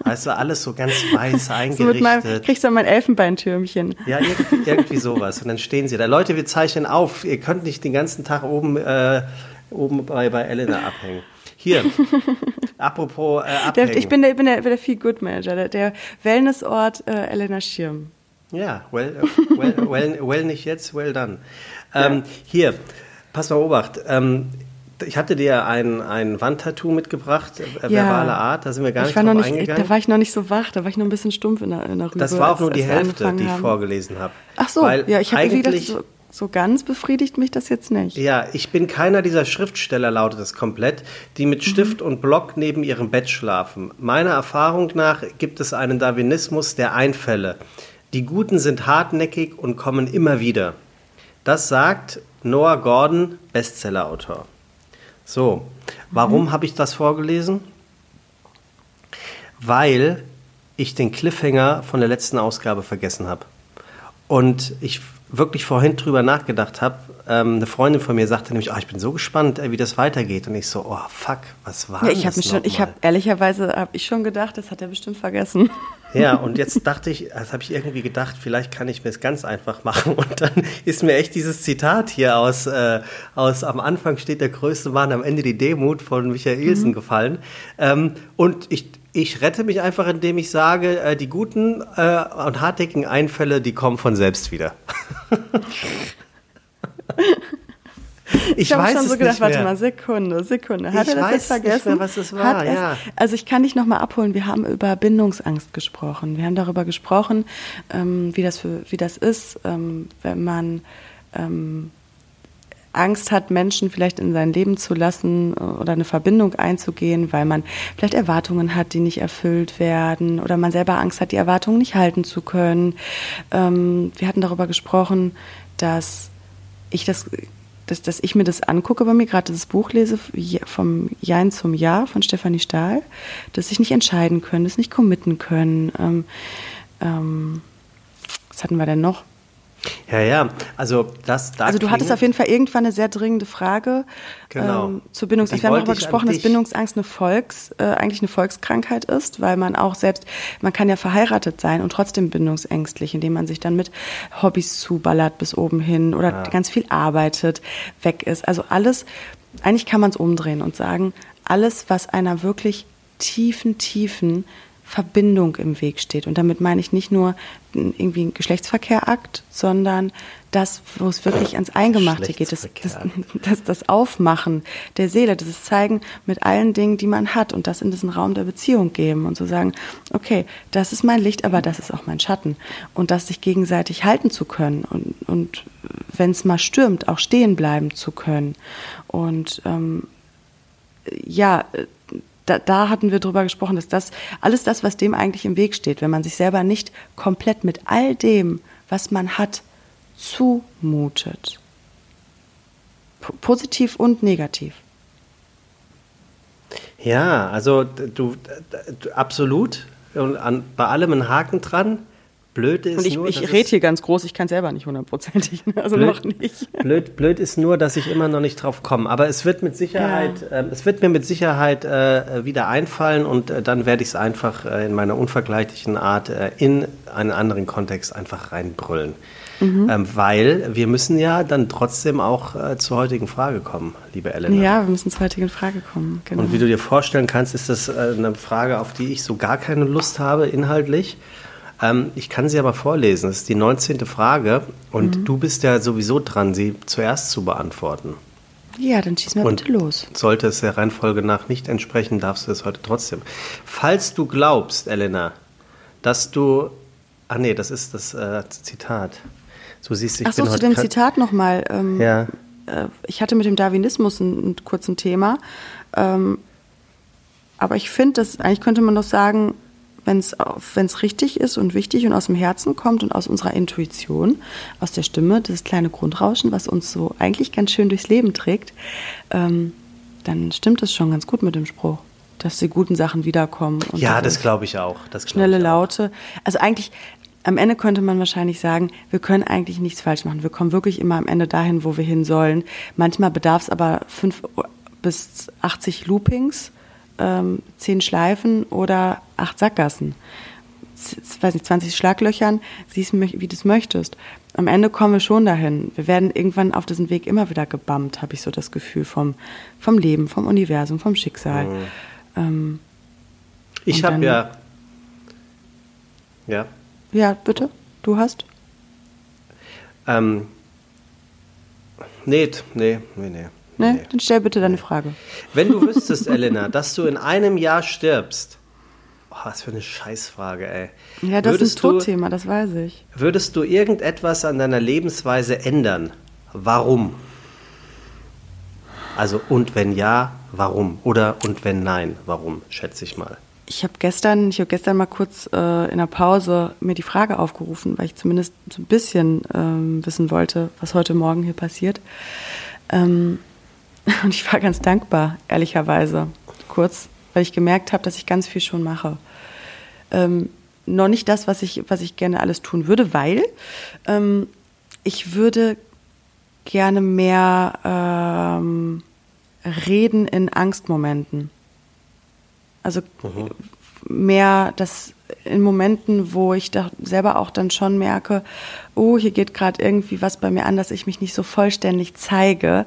Weißt du, alles so ganz weiß eingerichtet. So meinem, kriegst du mein Elfenbeintürmchen. Ja, irgendwie, irgendwie sowas. Und dann stehen sie da. Leute, wir zeichnen auf. Ihr könnt nicht den ganzen Tag oben, äh, oben bei, bei Elena abhängen. Hier, apropos äh, abhängen. Der, ich bin der, bin der, der Feel Good Manager, der, der Wellnessort äh, Elena Schirm. Ja, well, well, well, well nicht jetzt, well done. Ähm, ja. Hier, pass mal Obacht. Ähm, ich hatte dir ein, ein Wandtattoo mitgebracht, äh, ja. verbale Art, da sind wir gar ich nicht drauf nicht, eingegangen. Da war ich noch nicht so wach, da war ich noch ein bisschen stumpf in der, in der Rübe. Das war auch nur die Hälfte, die ich vorgelesen habe. Ach so, Weil ja, ich habe gedacht, so, so ganz befriedigt mich das jetzt nicht. Ja, ich bin keiner dieser Schriftsteller, lautet es komplett, die mit mhm. Stift mhm. und Block neben ihrem Bett schlafen. Meiner Erfahrung nach gibt es einen Darwinismus der Einfälle. Die Guten sind hartnäckig und kommen immer wieder. Das sagt Noah Gordon, Bestsellerautor. So, warum mhm. habe ich das vorgelesen? Weil ich den Cliffhanger von der letzten Ausgabe vergessen habe. Und ich wirklich vorhin drüber nachgedacht habe. Ähm, eine Freundin von mir sagte nämlich, oh, ich bin so gespannt, wie das weitergeht. Und ich so, oh fuck, was war ja, ich das mich schon, Ich habe ehrlicherweise habe ich schon gedacht, das hat er bestimmt vergessen. Ja, und jetzt dachte ich, das habe ich irgendwie gedacht, vielleicht kann ich mir es ganz einfach machen. Und dann ist mir echt dieses Zitat hier aus, äh, aus am Anfang steht der größte Mann, am Ende die Demut von Michael Ilsen mhm. gefallen. Ähm, und ich, ich rette mich einfach, indem ich sage, äh, die guten äh, und hartnäckigen Einfälle, die kommen von selbst wieder. Ich, ich habe schon so gedacht, warte mal, Sekunde, Sekunde. Hat ich er das jetzt vergessen? Mehr, was das war, ja. Es, also ich kann dich nochmal abholen. Wir haben über Bindungsangst gesprochen. Wir haben darüber gesprochen, ähm, wie, das für, wie das ist, ähm, wenn man ähm, Angst hat, Menschen vielleicht in sein Leben zu lassen äh, oder eine Verbindung einzugehen, weil man vielleicht Erwartungen hat, die nicht erfüllt werden oder man selber Angst hat, die Erwartungen nicht halten zu können. Ähm, wir hatten darüber gesprochen, dass ich das dass, dass ich mir das angucke, bei mir gerade das Buch lese, vom Jein zum Ja von Stefanie Stahl, dass sich nicht entscheiden können, das nicht committen können. Ähm, ähm, was hatten wir denn noch? Ja, ja, also das da Also du hattest auf jeden Fall irgendwann eine sehr dringende Frage genau. ähm, zur Bindungsangst. Wir haben darüber gesprochen, dass Bindungsangst eine Volks, äh, eigentlich eine Volkskrankheit ist, weil man auch selbst, man kann ja verheiratet sein und trotzdem bindungsängstlich, indem man sich dann mit Hobbys zuballert bis oben hin oder ja. ganz viel arbeitet, weg ist. Also alles, eigentlich kann man es umdrehen und sagen, alles, was einer wirklich tiefen, tiefen Verbindung im Weg steht. Und damit meine ich nicht nur irgendwie ein Geschlechtsverkehrakt, sondern das, wo es wirklich ans Eingemachte geht, das, das, das, das Aufmachen der Seele, das Zeigen mit allen Dingen, die man hat und das in diesen Raum der Beziehung geben und zu so sagen, okay, das ist mein Licht, aber das ist auch mein Schatten. Und das sich gegenseitig halten zu können und, und wenn es mal stürmt, auch stehen bleiben zu können. Und ähm, ja, da, da hatten wir drüber gesprochen, dass das alles das, was dem eigentlich im Weg steht, wenn man sich selber nicht komplett mit all dem, was man hat, zumutet. P positiv und negativ. Ja, also du, du absolut und an, bei allem ein Haken dran. Blöd ist und ich, nur, ich rede hier ganz groß, ich kann selber nicht hundertprozentig, also blöd, noch nicht. Blöd, blöd ist nur, dass ich immer noch nicht drauf komme. Aber es wird mit Sicherheit, ja. äh, es wird mir mit Sicherheit äh, wieder einfallen und äh, dann werde ich es einfach äh, in meiner unvergleichlichen Art äh, in einen anderen Kontext einfach reinbrüllen. Mhm. Ähm, weil wir müssen ja dann trotzdem auch äh, zur heutigen Frage kommen, liebe Elena. Ja, wir müssen zur heutigen Frage kommen. Genau. Und wie du dir vorstellen kannst, ist das eine Frage, auf die ich so gar keine Lust habe inhaltlich. Ähm, ich kann sie aber vorlesen. Das ist die 19. Frage und mhm. du bist ja sowieso dran, sie zuerst zu beantworten. Ja, dann schieß mal und bitte los. Sollte es der Reihenfolge nach nicht entsprechen, darfst du es heute trotzdem. Falls du glaubst, Elena, dass du. Ah, nee, das ist das äh, Zitat. So siehst du, ich Ach so, zu dem Zitat nochmal. Ähm, ja. Äh, ich hatte mit dem Darwinismus ein, ein kurzes Thema. Ähm, aber ich finde, eigentlich könnte man doch sagen, wenn es richtig ist und wichtig und aus dem Herzen kommt und aus unserer Intuition, aus der Stimme, dieses kleine Grundrauschen, was uns so eigentlich ganz schön durchs Leben trägt, ähm, dann stimmt es schon ganz gut mit dem Spruch, dass die guten Sachen wiederkommen. ja, das glaube ich auch. Das schnelle ich auch. Laute. Also eigentlich, am Ende könnte man wahrscheinlich sagen, wir können eigentlich nichts falsch machen. Wir kommen wirklich immer am Ende dahin, wo wir hin sollen. Manchmal bedarf es aber fünf bis 80 Loopings ähm, zehn Schleifen oder acht Sackgassen. Z weiß nicht, 20 Schlaglöchern, siehst wie du es möchtest. Am Ende kommen wir schon dahin. Wir werden irgendwann auf diesen Weg immer wieder gebammt, habe ich so das Gefühl, vom, vom Leben, vom Universum, vom Schicksal. Mhm. Ähm, ich habe ja. Ja. Ja, bitte. Du hast? Ähm, nee, nee, nee, nee. Nee, nee. dann stell bitte deine Frage. Wenn du wüsstest, Elena, dass du in einem Jahr stirbst, oh, was für eine Scheißfrage, ey. Ja, das würdest ist ein Todthema, das weiß ich. Würdest du irgendetwas an deiner Lebensweise ändern? Warum? Also und wenn ja, warum? Oder und wenn nein, warum, schätze ich mal. Ich habe gestern, ich habe gestern mal kurz äh, in der Pause mir die Frage aufgerufen, weil ich zumindest so ein bisschen ähm, wissen wollte, was heute Morgen hier passiert. Ähm, und ich war ganz dankbar, ehrlicherweise, kurz, weil ich gemerkt habe, dass ich ganz viel schon mache. Ähm, noch nicht das, was ich, was ich gerne alles tun würde, weil ähm, ich würde gerne mehr ähm, reden in Angstmomenten. Also mhm. mehr das in Momenten, wo ich da selber auch dann schon merke, oh, hier geht gerade irgendwie was bei mir an, dass ich mich nicht so vollständig zeige,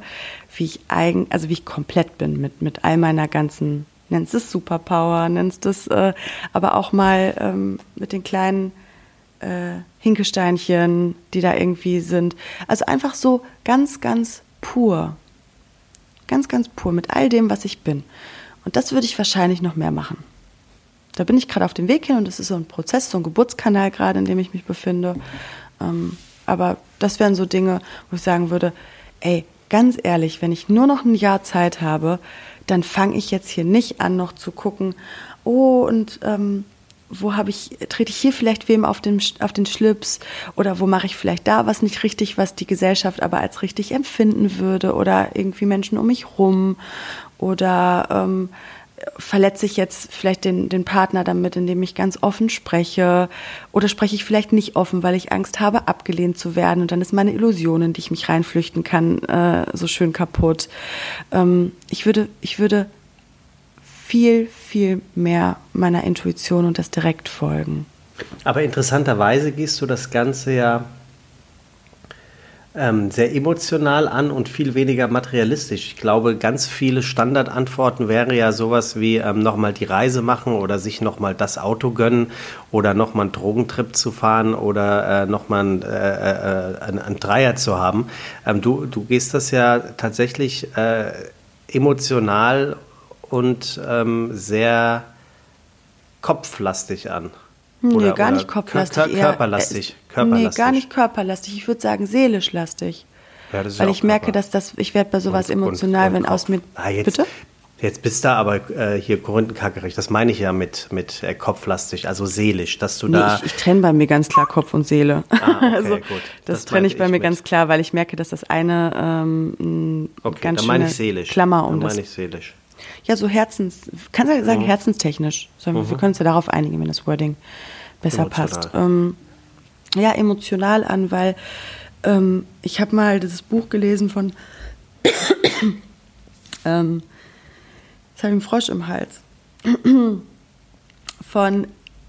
wie ich eigen, also wie ich komplett bin mit, mit all meiner ganzen, nennst es Superpower, nennst es, äh, aber auch mal ähm, mit den kleinen äh, Hinkesteinchen, die da irgendwie sind. Also einfach so ganz, ganz pur. Ganz, ganz pur mit all dem, was ich bin. Und das würde ich wahrscheinlich noch mehr machen. Da bin ich gerade auf dem Weg hin und das ist so ein Prozess, so ein Geburtskanal gerade, in dem ich mich befinde. Ähm, aber das wären so Dinge, wo ich sagen würde, ey, ganz ehrlich, wenn ich nur noch ein Jahr Zeit habe, dann fange ich jetzt hier nicht an, noch zu gucken, oh, und ähm, wo habe ich, trete ich hier vielleicht wem auf den, auf den Schlips oder wo mache ich vielleicht da was nicht richtig, was die Gesellschaft aber als richtig empfinden würde oder irgendwie Menschen um mich rum oder ähm, verletze ich jetzt vielleicht den, den Partner damit, indem ich ganz offen spreche oder spreche ich vielleicht nicht offen, weil ich Angst habe, abgelehnt zu werden und dann ist meine Illusion, in die ich mich reinflüchten kann, äh, so schön kaputt. Ähm, ich würde, ich würde viel, viel mehr meiner Intuition und das direkt folgen. Aber interessanterweise gehst du das Ganze ja ähm, sehr emotional an und viel weniger materialistisch. Ich glaube, ganz viele Standardantworten wären ja sowas wie ähm, nochmal die Reise machen oder sich nochmal das Auto gönnen oder nochmal einen Drogentrip zu fahren oder äh, nochmal einen, äh, äh, einen, einen Dreier zu haben. Ähm, du, du gehst das ja tatsächlich äh, emotional und ähm, sehr kopflastig an. Nee, oder, gar oder nicht kopflastig. Kör körperlastig. Körperlastig. Nee, gar nicht körperlastig. Ich würde sagen seelisch lastig. Ja, das ist Weil ich merke, dass das, ich werde bei sowas und, emotional, und, und wenn Kopf. aus mir. Ah, jetzt, Bitte? Jetzt bist du aber äh, hier korinthenkackerig. Das meine ich ja mit, mit äh, kopflastig, also seelisch, dass du nee, da. Ich, ich trenne bei mir ganz klar Kopf und Seele. Ah, okay, also, gut. Das, das trenne ich bei mir mit. ganz klar, weil ich merke, dass das eine ähm, okay, ganz schöne Klammer um dann das. meine ich seelisch. Ja, so Herzens, kannst du sagen, mhm. herzenstechnisch. So, mhm. Wir können uns ja darauf einigen, wenn das Wording besser emotional. passt. Ähm, ja, emotional an, weil ähm, ich habe mal dieses Buch gelesen von ähm, jetzt habe ich einen Frosch im Hals. von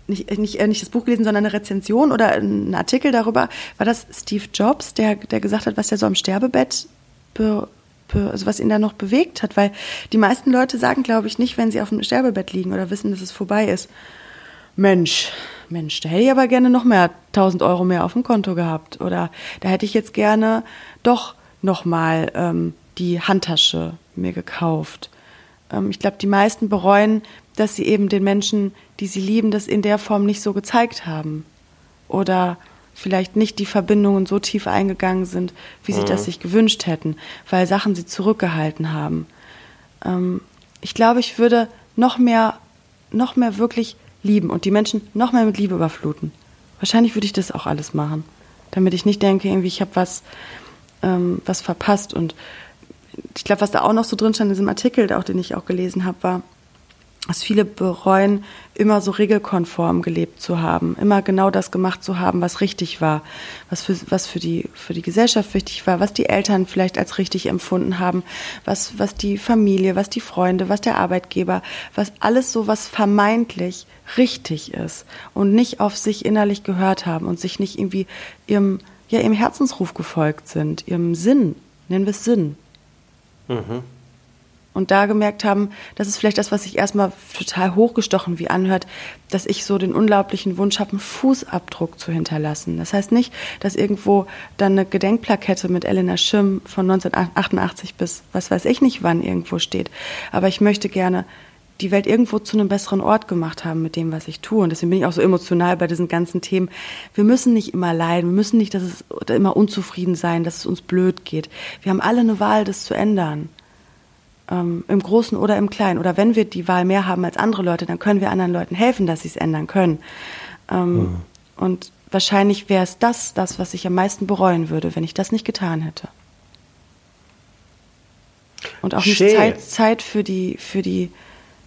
nicht, nicht, äh, nicht das Buch gelesen, sondern eine Rezension oder ein Artikel darüber, war das Steve Jobs, der, der gesagt hat, was er so am Sterbebett be, also was ihn da noch bewegt hat, weil die meisten Leute sagen, glaube ich, nicht, wenn sie auf dem Sterbebett liegen oder wissen, dass es vorbei ist. Mensch, Mensch, da hätte ich aber gerne noch mehr 1000 Euro mehr auf dem Konto gehabt oder da hätte ich jetzt gerne doch noch mal ähm, die Handtasche mir gekauft. Ähm, ich glaube, die meisten bereuen, dass sie eben den Menschen, die sie lieben, das in der Form nicht so gezeigt haben oder vielleicht nicht die Verbindungen so tief eingegangen sind, wie sie mhm. das sich gewünscht hätten, weil Sachen sie zurückgehalten haben. Ähm, ich glaube, ich würde noch mehr, noch mehr wirklich lieben und die Menschen noch mehr mit Liebe überfluten. Wahrscheinlich würde ich das auch alles machen, damit ich nicht denke, irgendwie ich habe was, ähm, was verpasst. Und ich glaube, was da auch noch so drin stand in diesem Artikel, auch den ich auch gelesen habe, war, dass viele bereuen, immer so regelkonform gelebt zu haben, immer genau das gemacht zu haben, was richtig war, was für, was für, die, für die Gesellschaft wichtig war, was die Eltern vielleicht als richtig empfunden haben, was, was die Familie, was die Freunde, was der Arbeitgeber, was alles so, was vermeintlich richtig ist und nicht auf sich innerlich gehört haben und sich nicht irgendwie ihrem, ja, ihrem Herzensruf gefolgt sind, ihrem Sinn, nennen wir es Sinn. Mhm und da gemerkt haben, das ist vielleicht das, was sich erstmal total hochgestochen wie anhört, dass ich so den unglaublichen Wunsch habe, einen Fußabdruck zu hinterlassen. Das heißt nicht, dass irgendwo dann eine Gedenkplakette mit Elena Schimm von 1988 bis was weiß ich nicht wann irgendwo steht. Aber ich möchte gerne die Welt irgendwo zu einem besseren Ort gemacht haben mit dem, was ich tue. Und deswegen bin ich auch so emotional bei diesen ganzen Themen. Wir müssen nicht immer leiden, wir müssen nicht dass es, immer unzufrieden sein, dass es uns blöd geht. Wir haben alle eine Wahl, das zu ändern ähm, im Großen oder im Kleinen. Oder wenn wir die Wahl mehr haben als andere Leute, dann können wir anderen Leuten helfen, dass sie es ändern können. Ähm, mhm. Und wahrscheinlich wäre es das, das, was ich am meisten bereuen würde, wenn ich das nicht getan hätte. Und auch nicht Zeit, Zeit für die, für die,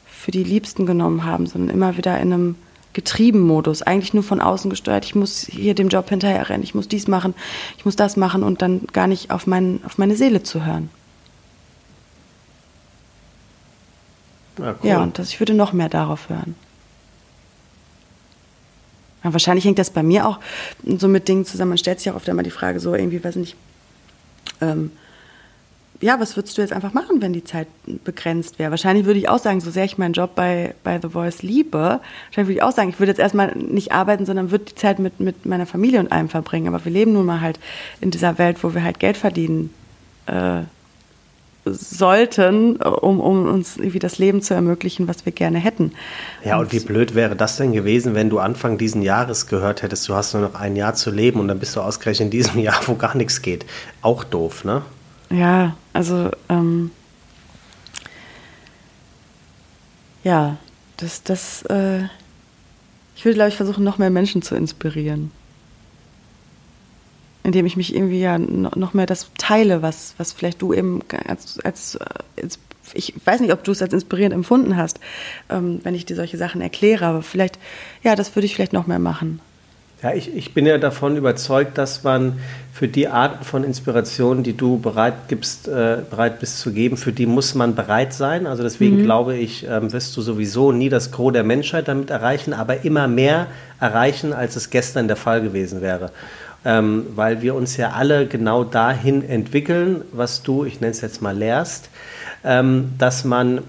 für die Liebsten genommen haben, sondern immer wieder in einem Getrieben-Modus, eigentlich nur von außen gesteuert. Ich muss hier dem Job hinterher rennen, ich muss dies machen, ich muss das machen und dann gar nicht auf, mein, auf meine Seele zu hören. Ja, cool. ja und das, ich würde noch mehr darauf hören. Ja, wahrscheinlich hängt das bei mir auch so mit Dingen zusammen. Man stellt sich auch oft einmal die Frage so irgendwie, weiß nicht, ähm, ja, was würdest du jetzt einfach machen, wenn die Zeit begrenzt wäre? Wahrscheinlich würde ich auch sagen, so sehr ich meinen Job bei, bei The Voice liebe, wahrscheinlich würde ich auch sagen, ich würde jetzt erstmal nicht arbeiten, sondern würde die Zeit mit, mit meiner Familie und allem verbringen. Aber wir leben nun mal halt in dieser Welt, wo wir halt Geld verdienen äh, sollten, um, um uns irgendwie das Leben zu ermöglichen, was wir gerne hätten. Ja, und, wie blöd wäre das denn gewesen, wenn du Anfang diesen Jahres gehört hättest, du hast nur noch ein Jahr zu leben und dann bist du ausgerechnet in diesem Jahr, wo gar nichts geht. Auch doof, ne? Ja, also ähm, ja, das, das, äh, ich würde, glaube ich, versuchen, noch mehr Menschen zu inspirieren indem ich mich irgendwie ja noch mehr das teile, was, was vielleicht du eben als, als, als ich weiß nicht, ob du es als inspirierend empfunden hast, ähm, wenn ich dir solche Sachen erkläre, aber vielleicht, ja, das würde ich vielleicht noch mehr machen. Ja, ich, ich bin ja davon überzeugt, dass man für die Arten von Inspiration, die du bereit, gibst, äh, bereit bist zu geben, für die muss man bereit sein. Also deswegen mhm. glaube ich, ähm, wirst du sowieso nie das Gros der Menschheit damit erreichen, aber immer mehr erreichen, als es gestern der Fall gewesen wäre ähm, weil wir uns ja alle genau dahin entwickeln, was du, ich nenne es jetzt mal, lehrst, ähm, dass man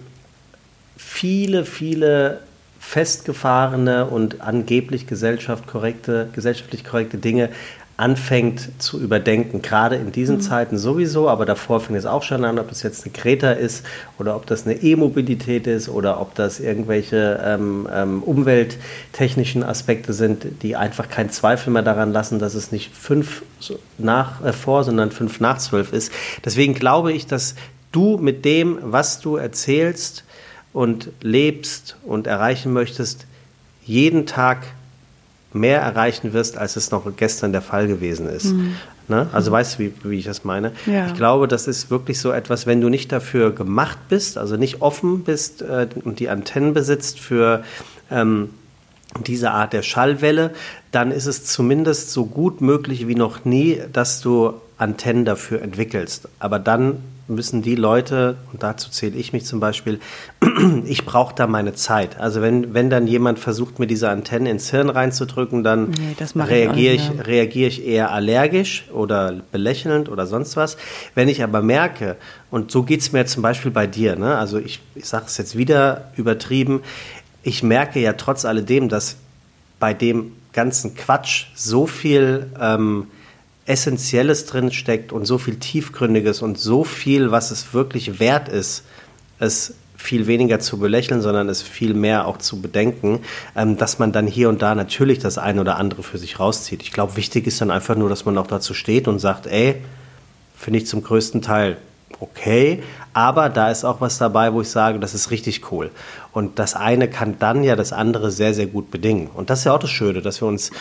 viele, viele festgefahrene und angeblich gesellschaft korrekte, gesellschaftlich korrekte Dinge anfängt zu überdenken, gerade in diesen mhm. Zeiten sowieso, aber davor fängt es auch schon an, ob das jetzt eine Kreta ist oder ob das eine E-Mobilität ist oder ob das irgendwelche ähm, ähm, umwelttechnischen Aspekte sind, die einfach keinen Zweifel mehr daran lassen, dass es nicht fünf nach, äh, vor, sondern fünf nach zwölf ist. Deswegen glaube ich, dass du mit dem, was du erzählst und lebst und erreichen möchtest, jeden Tag mehr erreichen wirst, als es noch gestern der Fall gewesen ist. Mhm. Ne? Also weißt du, wie, wie ich das meine? Ja. Ich glaube, das ist wirklich so etwas, wenn du nicht dafür gemacht bist, also nicht offen bist äh, und die Antennen besitzt für ähm, diese Art der Schallwelle, dann ist es zumindest so gut möglich wie noch nie, dass du Antennen dafür entwickelst. Aber dann müssen die Leute, und dazu zähle ich mich zum Beispiel, ich brauche da meine Zeit. Also wenn, wenn dann jemand versucht, mir diese Antenne ins Hirn reinzudrücken, dann nee, reagiere ich, ich, reagier ich eher allergisch oder belächelnd oder sonst was. Wenn ich aber merke, und so geht es mir zum Beispiel bei dir, ne? also ich, ich sage es jetzt wieder übertrieben, ich merke ja trotz alledem, dass bei dem ganzen Quatsch so viel... Ähm, Essentielles drin steckt und so viel Tiefgründiges und so viel, was es wirklich wert ist, es viel weniger zu belächeln, sondern es viel mehr auch zu bedenken, ähm, dass man dann hier und da natürlich das eine oder andere für sich rauszieht. Ich glaube, wichtig ist dann einfach nur, dass man auch dazu steht und sagt, ey, finde ich zum größten Teil okay, aber da ist auch was dabei, wo ich sage, das ist richtig cool. Und das eine kann dann ja das andere sehr, sehr gut bedingen. Und das ist ja auch das Schöne, dass wir uns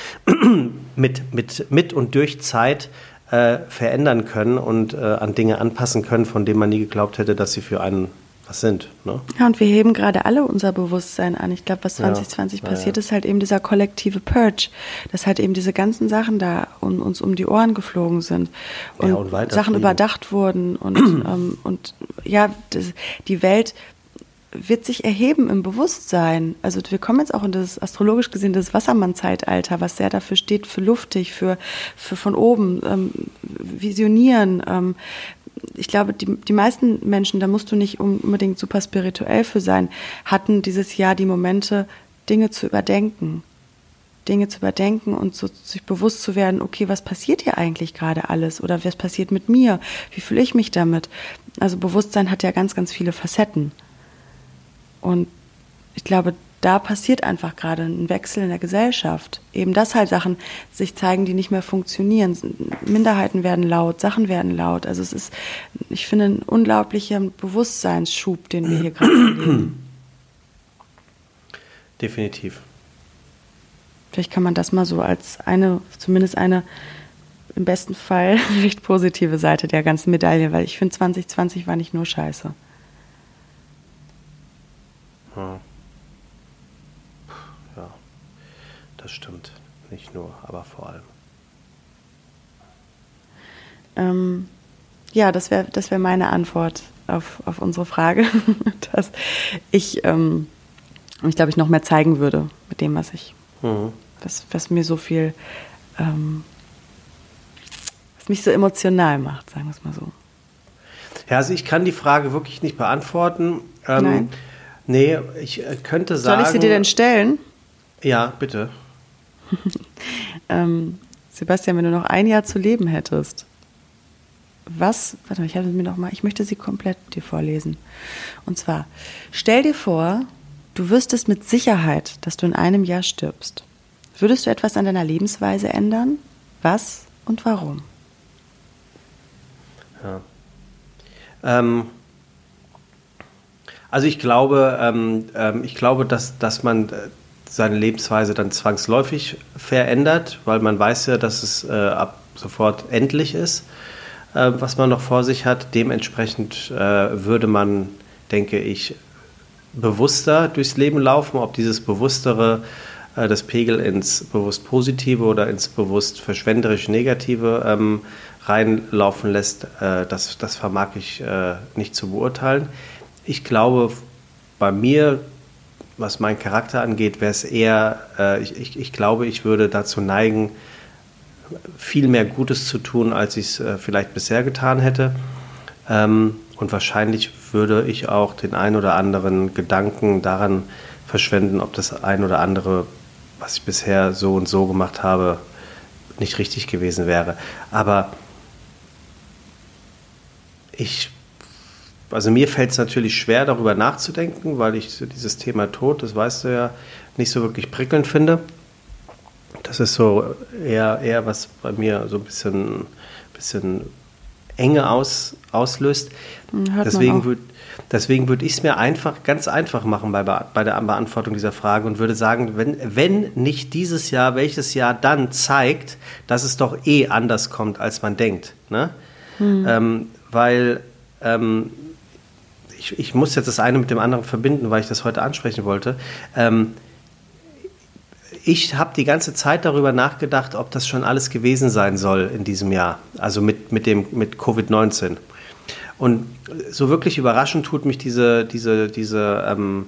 mit, mit, mit und durch Zeit äh, verändern können und äh, an Dinge anpassen können, von denen man nie geglaubt hätte, dass sie für einen was sind. Ne? Ja, und wir heben gerade alle unser Bewusstsein an. Ich glaube, was 2020 ja, passiert ja. ist, halt eben dieser kollektive Purge, dass halt eben diese ganzen Sachen da um, uns um die Ohren geflogen sind und, ja, und Sachen überdacht wurden und, ähm, und ja, das, die Welt wird sich erheben im Bewusstsein. Also wir kommen jetzt auch in das astrologisch gesehen das Wassermann-Zeitalter, was sehr dafür steht, für luftig, für, für von oben, ähm, visionieren. Ähm, ich glaube, die, die meisten Menschen, da musst du nicht unbedingt super spirituell für sein, hatten dieses Jahr die Momente, Dinge zu überdenken. Dinge zu überdenken und so, sich bewusst zu werden, okay, was passiert hier eigentlich gerade alles oder was passiert mit mir? Wie fühle ich mich damit? Also Bewusstsein hat ja ganz, ganz viele Facetten. Und ich glaube, da passiert einfach gerade ein Wechsel in der Gesellschaft. Eben, dass halt Sachen sich zeigen, die nicht mehr funktionieren. Minderheiten werden laut, Sachen werden laut. Also es ist, ich finde, ein unglaublicher Bewusstseinsschub, den wir hier gerade erleben. Definitiv. Vielleicht kann man das mal so als eine, zumindest eine im besten Fall recht positive Seite der ganzen Medaille, weil ich finde 2020 war nicht nur scheiße. Ja. ja, das stimmt. Nicht nur, aber vor allem. Ähm, ja, das wäre das wär meine Antwort auf, auf unsere Frage, dass ich, ähm, ich glaube, ich noch mehr zeigen würde mit dem, was ich, mhm. was, was mir so viel, ähm, was mich so emotional macht, sagen wir es mal so. Ja, also ich kann die Frage wirklich nicht beantworten. Ähm, Nein. Nee, ich äh, könnte sagen. Soll ich sie dir denn stellen? Ja, bitte. ähm, Sebastian, wenn du noch ein Jahr zu leben hättest, was, warte mal, ich hatte mir noch mal, ich möchte sie komplett dir vorlesen. Und zwar, stell dir vor, du wüsstest mit Sicherheit, dass du in einem Jahr stirbst. Würdest du etwas an deiner Lebensweise ändern? Was und warum? Ja. Ähm, also ich glaube, ähm, ähm, ich glaube, dass, dass man äh, seine Lebensweise dann zwangsläufig verändert, weil man weiß ja, dass es äh, ab sofort endlich ist, äh, was man noch vor sich hat. Dementsprechend äh, würde man, denke ich, bewusster durchs Leben laufen, ob dieses bewusstere äh, das Pegel ins bewusst Positive oder ins bewusst verschwenderisch Negative ähm, reinlaufen lässt, äh, das, das vermag ich nicht zu beurteilen ich glaube, bei mir, was meinen Charakter angeht, wäre es eher, äh, ich, ich, ich, glaube, ich würde dazu neigen, viel mehr Gutes zu tun, als ich es äh, vielleicht bisher getan hätte. Ähm, und wahrscheinlich würde ich auch den ein oder anderen Gedanken daran verschwenden, ob das ein oder andere, was ich bisher so und so gemacht habe, nicht richtig gewesen wäre. Aber ich also mir fällt es natürlich schwer, darüber nachzudenken, weil ich dieses Thema Tod, das weißt du ja, nicht so wirklich prickelnd finde. Das ist so eher, eher was bei mir so ein bisschen, bisschen Enge aus, auslöst. Hm, hört deswegen würde deswegen würd ich es mir einfach, ganz einfach machen bei, bei der Beantwortung dieser Frage und würde sagen, wenn, wenn nicht dieses Jahr, welches Jahr dann zeigt, dass es doch eh anders kommt, als man denkt. Ne? Hm. Ähm, weil ähm, ich, ich muss jetzt das eine mit dem anderen verbinden, weil ich das heute ansprechen wollte. Ähm, ich habe die ganze Zeit darüber nachgedacht, ob das schon alles gewesen sein soll in diesem Jahr, also mit, mit, mit Covid-19. Und so wirklich überraschend tut mich diese, diese, diese, ähm,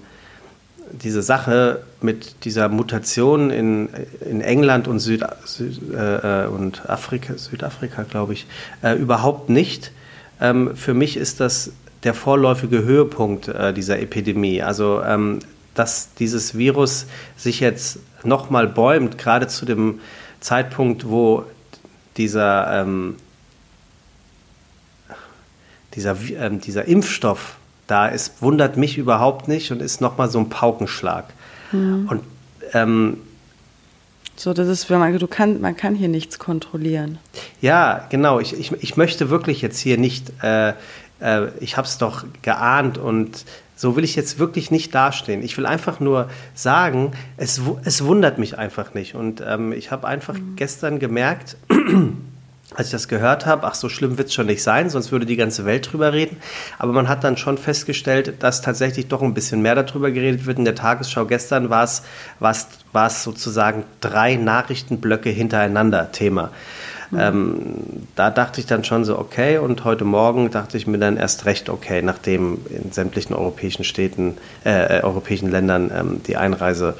diese Sache mit dieser Mutation in, in England und, Süd, Süd äh, und Afrika, Südafrika, glaube ich, äh, überhaupt nicht. Ähm, für mich ist das der vorläufige Höhepunkt äh, dieser Epidemie. Also, ähm, dass dieses Virus sich jetzt nochmal bäumt, gerade zu dem Zeitpunkt, wo dieser, ähm, dieser, ähm, dieser Impfstoff da ist, wundert mich überhaupt nicht und ist nochmal so ein Paukenschlag. Mhm. Und ähm, so, das ist, wenn man, du kann, man kann hier nichts kontrollieren. Ja, genau. Ich, ich, ich möchte wirklich jetzt hier nicht äh, äh, ich habe es doch geahnt und so will ich jetzt wirklich nicht dastehen. Ich will einfach nur sagen, es, es wundert mich einfach nicht. Und ähm, ich habe einfach mhm. gestern gemerkt, als ich das gehört habe, ach, so schlimm wird es schon nicht sein, sonst würde die ganze Welt drüber reden. Aber man hat dann schon festgestellt, dass tatsächlich doch ein bisschen mehr darüber geredet wird. In der Tagesschau gestern war es, war es sozusagen drei Nachrichtenblöcke hintereinander Thema. Mhm. Ähm, da dachte ich dann schon so, okay, und heute Morgen dachte ich mir dann erst recht, okay, nachdem in sämtlichen europäischen Städten, äh, äh europäischen Ländern ähm, die Einreise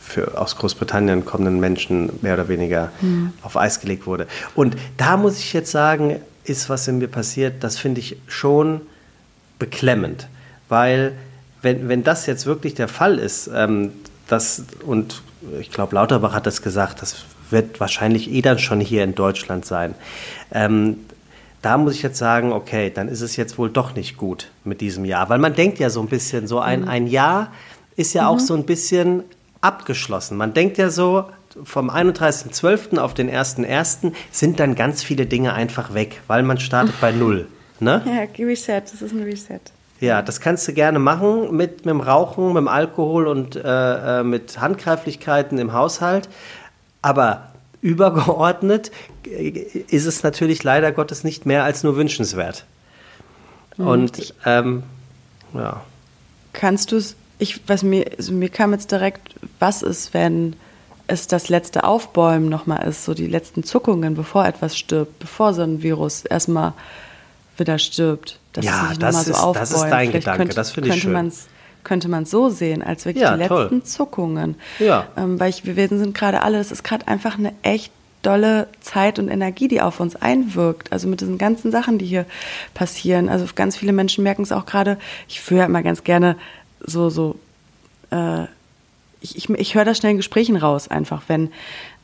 für aus Großbritannien kommenden Menschen mehr oder weniger mhm. auf Eis gelegt wurde. Und da muss ich jetzt sagen, ist was in mir passiert, das finde ich schon beklemmend, weil wenn, wenn das jetzt wirklich der Fall ist, ähm, das, und ich glaube, Lauterbach hat das gesagt, das wird wahrscheinlich eh dann schon hier in Deutschland sein. Ähm, da muss ich jetzt sagen, okay, dann ist es jetzt wohl doch nicht gut mit diesem Jahr. Weil man denkt ja so ein bisschen, so ein, mhm. ein Jahr ist ja mhm. auch so ein bisschen abgeschlossen. Man denkt ja so, vom 31.12. auf den 1.1. sind dann ganz viele Dinge einfach weg, weil man startet bei Null. Ne? Ja, Reset, das ist ein Reset. Ja, das kannst du gerne machen mit, mit dem Rauchen, mit dem Alkohol und äh, äh mit Handgreiflichkeiten im Haushalt. Aber übergeordnet ist es natürlich leider Gottes nicht mehr als nur wünschenswert. Mhm. Und ähm, ja. Kannst du es ich, was mir, also mir kam jetzt direkt, was ist, wenn es das letzte Aufbäumen nochmal ist, so die letzten Zuckungen, bevor etwas stirbt, bevor so ein Virus erstmal wieder stirbt. Dass ja, es das, so ist, das ist dein Vielleicht Gedanke, könnte, das finde ich schön. Könnte man es so sehen, als wirklich ja, die letzten toll. Zuckungen. Ja. Ähm, weil ich, wir sind gerade alle, das ist gerade einfach eine echt dolle Zeit und Energie, die auf uns einwirkt. Also mit diesen ganzen Sachen, die hier passieren. Also ganz viele Menschen merken es auch gerade. Ich führe immer ganz gerne so, so, äh, ich, ich, ich höre das schnell in Gesprächen raus, einfach, wenn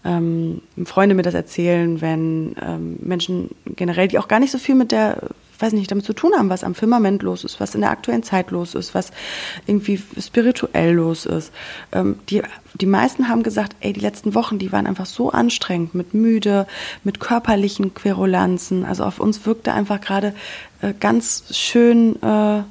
ähm, Freunde mir das erzählen, wenn ähm, Menschen generell, die auch gar nicht so viel mit der, weiß nicht, damit zu tun haben, was am Firmament los ist, was in der aktuellen Zeit los ist, was irgendwie spirituell los ist. Ähm, die, die meisten haben gesagt, ey, die letzten Wochen, die waren einfach so anstrengend, mit müde, mit körperlichen Querulanzen. Also auf uns wirkte einfach gerade äh, ganz schön äh,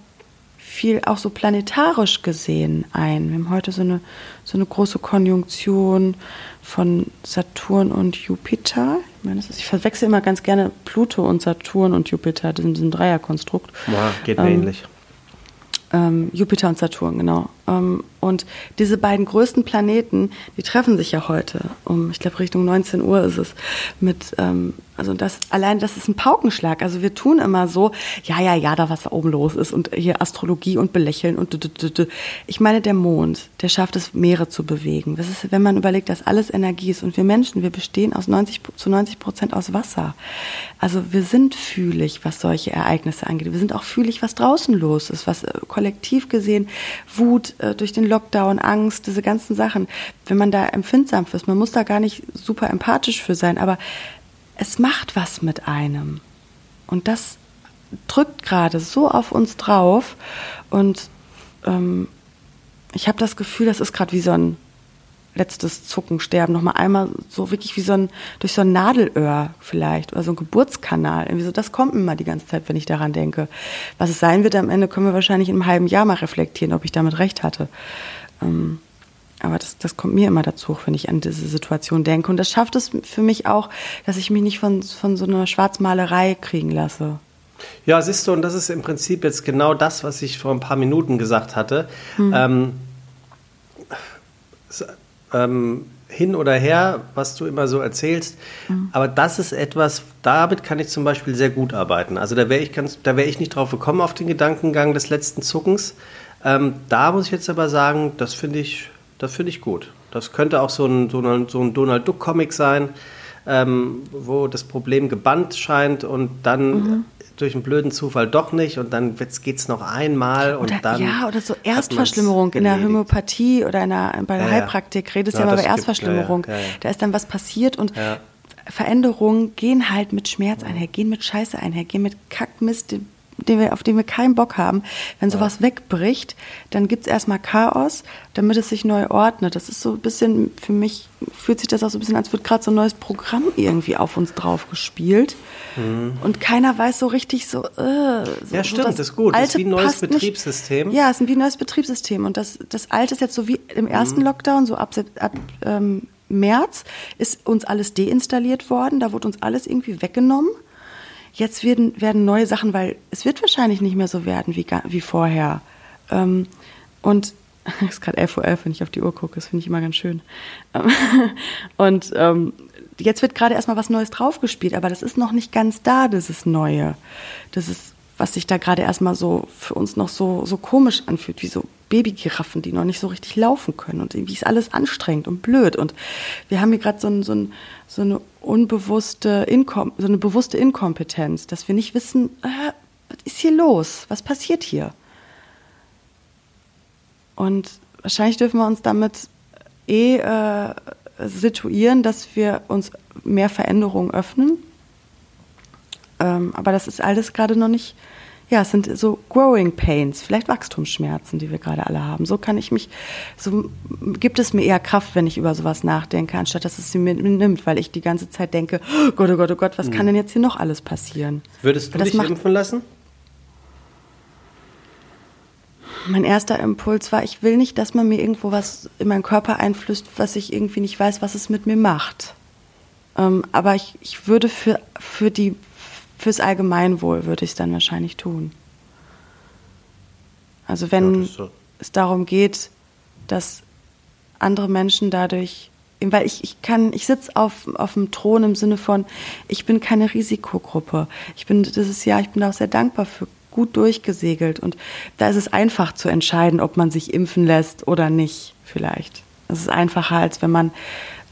viel auch so planetarisch gesehen ein. Wir haben heute so eine, so eine große Konjunktion von Saturn und Jupiter. Ich, meine, ist, ich verwechsel immer ganz gerne Pluto und Saturn und Jupiter, in diesem Dreierkonstrukt. Ja, geht mir ähm, ähnlich. Ähm, Jupiter und Saturn, genau. Ähm, und diese beiden größten Planeten, die treffen sich ja heute um, ich glaube, Richtung 19 Uhr ist es, mit, ähm, also das, allein das ist ein Paukenschlag. Also wir tun immer so, ja, ja, ja, da was da oben los ist und hier Astrologie und Belächeln und ich meine, der Mond, der schafft es, Meere zu bewegen. Das ist, wenn man überlegt, dass alles Energie ist und wir Menschen, wir bestehen aus 90, zu 90 Prozent aus Wasser. Also wir sind fühlig, was solche Ereignisse angeht. Wir sind auch fühlig, was draußen los ist, was äh, kollektiv gesehen Wut äh, durch den Lockdown, Angst, diese ganzen Sachen. Wenn man da empfindsam ist, man muss da gar nicht super empathisch für sein, aber es macht was mit einem. Und das drückt gerade so auf uns drauf. Und ähm, ich habe das Gefühl, das ist gerade wie so ein letztes Zucken, Sterben, nochmal einmal so wirklich wie so ein, durch so ein Nadelöhr vielleicht oder so ein Geburtskanal. Irgendwie so, das kommt mir mal die ganze Zeit, wenn ich daran denke. Was es sein wird am Ende, können wir wahrscheinlich in einem halben Jahr mal reflektieren, ob ich damit recht hatte. Ähm, aber das, das kommt mir immer dazu, wenn ich an diese Situation denke. Und das schafft es für mich auch, dass ich mich nicht von, von so einer Schwarzmalerei kriegen lasse. Ja, siehst du, und das ist im Prinzip jetzt genau das, was ich vor ein paar Minuten gesagt hatte. Hm. Ähm, ähm, hin oder her, was du immer so erzählst. Mhm. Aber das ist etwas, damit kann ich zum Beispiel sehr gut arbeiten. Also da wäre ich, ganz, da ich nicht drauf gekommen auf den Gedankengang des letzten Zuckens. Ähm, da muss ich jetzt aber sagen, das finde ich das finde ich gut. Das könnte auch so ein, so ein, so ein Donald Duck-Comic sein, ähm, wo das Problem gebannt scheint und dann mhm. Durch einen blöden Zufall doch nicht und dann geht es noch einmal und oder, dann. Ja, oder so Erstverschlimmerung in der Homöopathie oder in der, bei der ja, Heilpraktik redest ja, ja mal über Erstverschlimmerung. Ja, da ist dann was passiert und Veränderungen gehen halt mit Schmerz einher, gehen mit Scheiße einher, gehen mit Kackmist, den wir, auf den wir keinen Bock haben. Wenn sowas ja. wegbricht, dann gibt es erstmal Chaos, damit es sich neu ordnet. Das ist so ein bisschen, für mich fühlt sich das auch so ein bisschen, als würde gerade so ein neues Programm irgendwie auf uns drauf gespielt. Mhm. Und keiner weiß so richtig so, äh, so Ja, stimmt, so das ist gut. Das ist wie ein neues Betriebssystem. Nicht. Ja, es ist wie ein neues Betriebssystem. Und das, das alte ist jetzt so wie im ersten mhm. Lockdown, so ab, ab ähm, März ist uns alles deinstalliert worden, da wurde uns alles irgendwie weggenommen. Jetzt werden, werden neue Sachen, weil es wird wahrscheinlich nicht mehr so werden wie, wie vorher. Ähm, und es ist gerade 11.11 Uhr, wenn ich auf die Uhr gucke, das finde ich immer ganz schön. und ähm, jetzt wird gerade erstmal was Neues draufgespielt, aber das ist noch nicht ganz da, dieses Neue. Das ist, was sich da gerade erstmal so für uns noch so, so komisch anfühlt, wie so Babygiraffen, die noch nicht so richtig laufen können. Und irgendwie ist alles anstrengend und blöd. Und wir haben hier gerade so, ein, so, so eine unbewusste, Inkom so eine bewusste Inkompetenz, dass wir nicht wissen, äh, was ist hier los? Was passiert hier? Und wahrscheinlich dürfen wir uns damit eh äh, situieren, dass wir uns mehr Veränderungen öffnen. Ähm, aber das ist alles gerade noch nicht, ja, es sind so Growing Pains, vielleicht Wachstumsschmerzen, die wir gerade alle haben. So kann ich mich, so gibt es mir eher Kraft, wenn ich über sowas nachdenke, anstatt dass es sie mir nimmt, weil ich die ganze Zeit denke, oh Gott, oh Gott, oh Gott, was mhm. kann denn jetzt hier noch alles passieren? Würdest du dich impfen lassen? mein erster Impuls war, ich will nicht, dass man mir irgendwo was in meinen Körper einflößt, was ich irgendwie nicht weiß, was es mit mir macht. Ähm, aber ich, ich würde für, für die, fürs Allgemeinwohl würde ich es dann wahrscheinlich tun. Also wenn ja, so. es darum geht, dass andere Menschen dadurch, weil ich, ich kann, ich sitze auf, auf dem Thron im Sinne von, ich bin keine Risikogruppe. Ich bin dieses Jahr, ich bin auch sehr dankbar für gut durchgesegelt. Und da ist es einfach zu entscheiden, ob man sich impfen lässt oder nicht, vielleicht. Es ist einfacher, als wenn man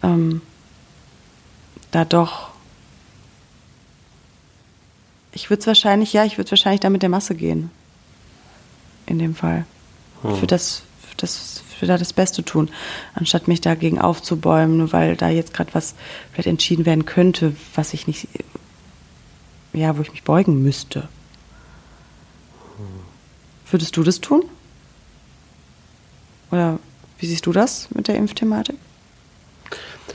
ähm, da doch. Ich würde es wahrscheinlich, ja, ich würde wahrscheinlich da mit der Masse gehen. In dem Fall. Hm. Für das, für das, für da das Beste tun, anstatt mich dagegen aufzubäumen, nur weil da jetzt gerade was vielleicht entschieden werden könnte, was ich nicht, ja, wo ich mich beugen müsste. Würdest du das tun? Oder wie siehst du das mit der Impfthematik?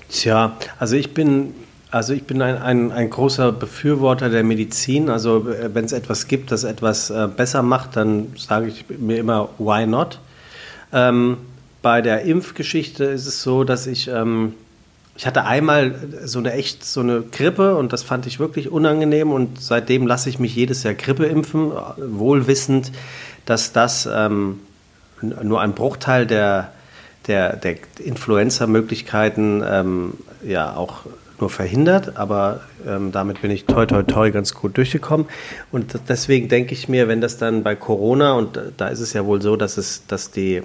Tja, also ich bin, also ich bin ein, ein, ein großer Befürworter der Medizin. Also äh, wenn es etwas gibt, das etwas äh, besser macht, dann sage ich mir immer, why not? Ähm, bei der Impfgeschichte ist es so, dass ich ähm, ich hatte einmal so eine echt so eine Grippe und das fand ich wirklich unangenehm und seitdem lasse ich mich jedes Jahr Grippe impfen, wohlwissend, dass das ähm, nur ein Bruchteil der, der, der Influenza-Möglichkeiten ähm, ja auch nur verhindert, aber ähm, damit bin ich toi toi toi ganz gut durchgekommen. Und deswegen denke ich mir, wenn das dann bei Corona, und da ist es ja wohl so, dass es, dass die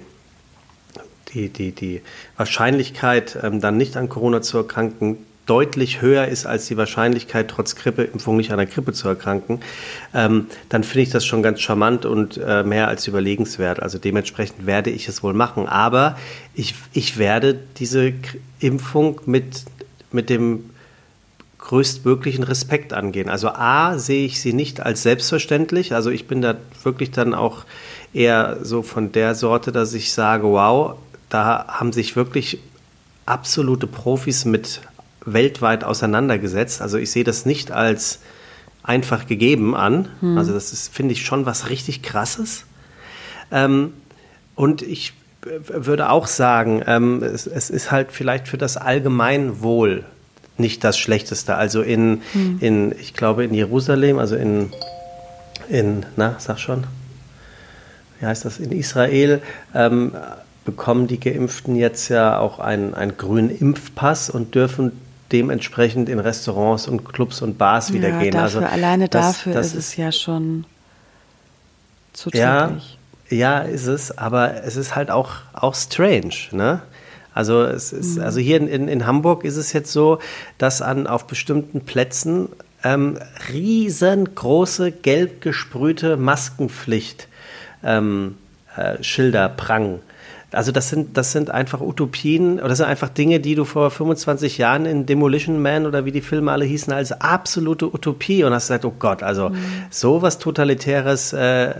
die, die, die Wahrscheinlichkeit, ähm, dann nicht an Corona zu erkranken, deutlich höher ist als die Wahrscheinlichkeit, trotz Grippeimpfung nicht an der Grippe zu erkranken, ähm, dann finde ich das schon ganz charmant und äh, mehr als überlegenswert. Also dementsprechend werde ich es wohl machen. Aber ich, ich werde diese Impfung mit, mit dem größtmöglichen Respekt angehen. Also A, sehe ich sie nicht als selbstverständlich. Also ich bin da wirklich dann auch eher so von der Sorte, dass ich sage, wow, da haben sich wirklich absolute Profis mit weltweit auseinandergesetzt. Also ich sehe das nicht als einfach gegeben an. Hm. Also das ist, finde ich, schon was richtig Krasses. Ähm, und ich würde auch sagen, ähm, es, es, ist halt vielleicht für das Allgemeinwohl nicht das Schlechteste. Also in, hm. in ich glaube, in Jerusalem, also in, in na, sag schon, wie heißt das, in Israel, ähm, bekommen die Geimpften jetzt ja auch einen, einen grünen Impfpass und dürfen dementsprechend in Restaurants und Clubs und Bars wieder ja, gehen. Dafür, also alleine das, dafür das ist es ja schon zu ja, ja, ist es, aber es ist halt auch, auch strange, ne? Also, es ist, mhm. also hier in, in, Hamburg ist es jetzt so, dass an auf bestimmten Plätzen ähm, riesengroße gelb gesprühte Maskenpflicht ähm, äh, Schilder prangen. Also das sind, das sind einfach Utopien oder das sind einfach Dinge, die du vor 25 Jahren in Demolition Man oder wie die Filme alle hießen, als absolute Utopie und hast gesagt, oh Gott, also mhm. sowas Totalitäres, äh, äh,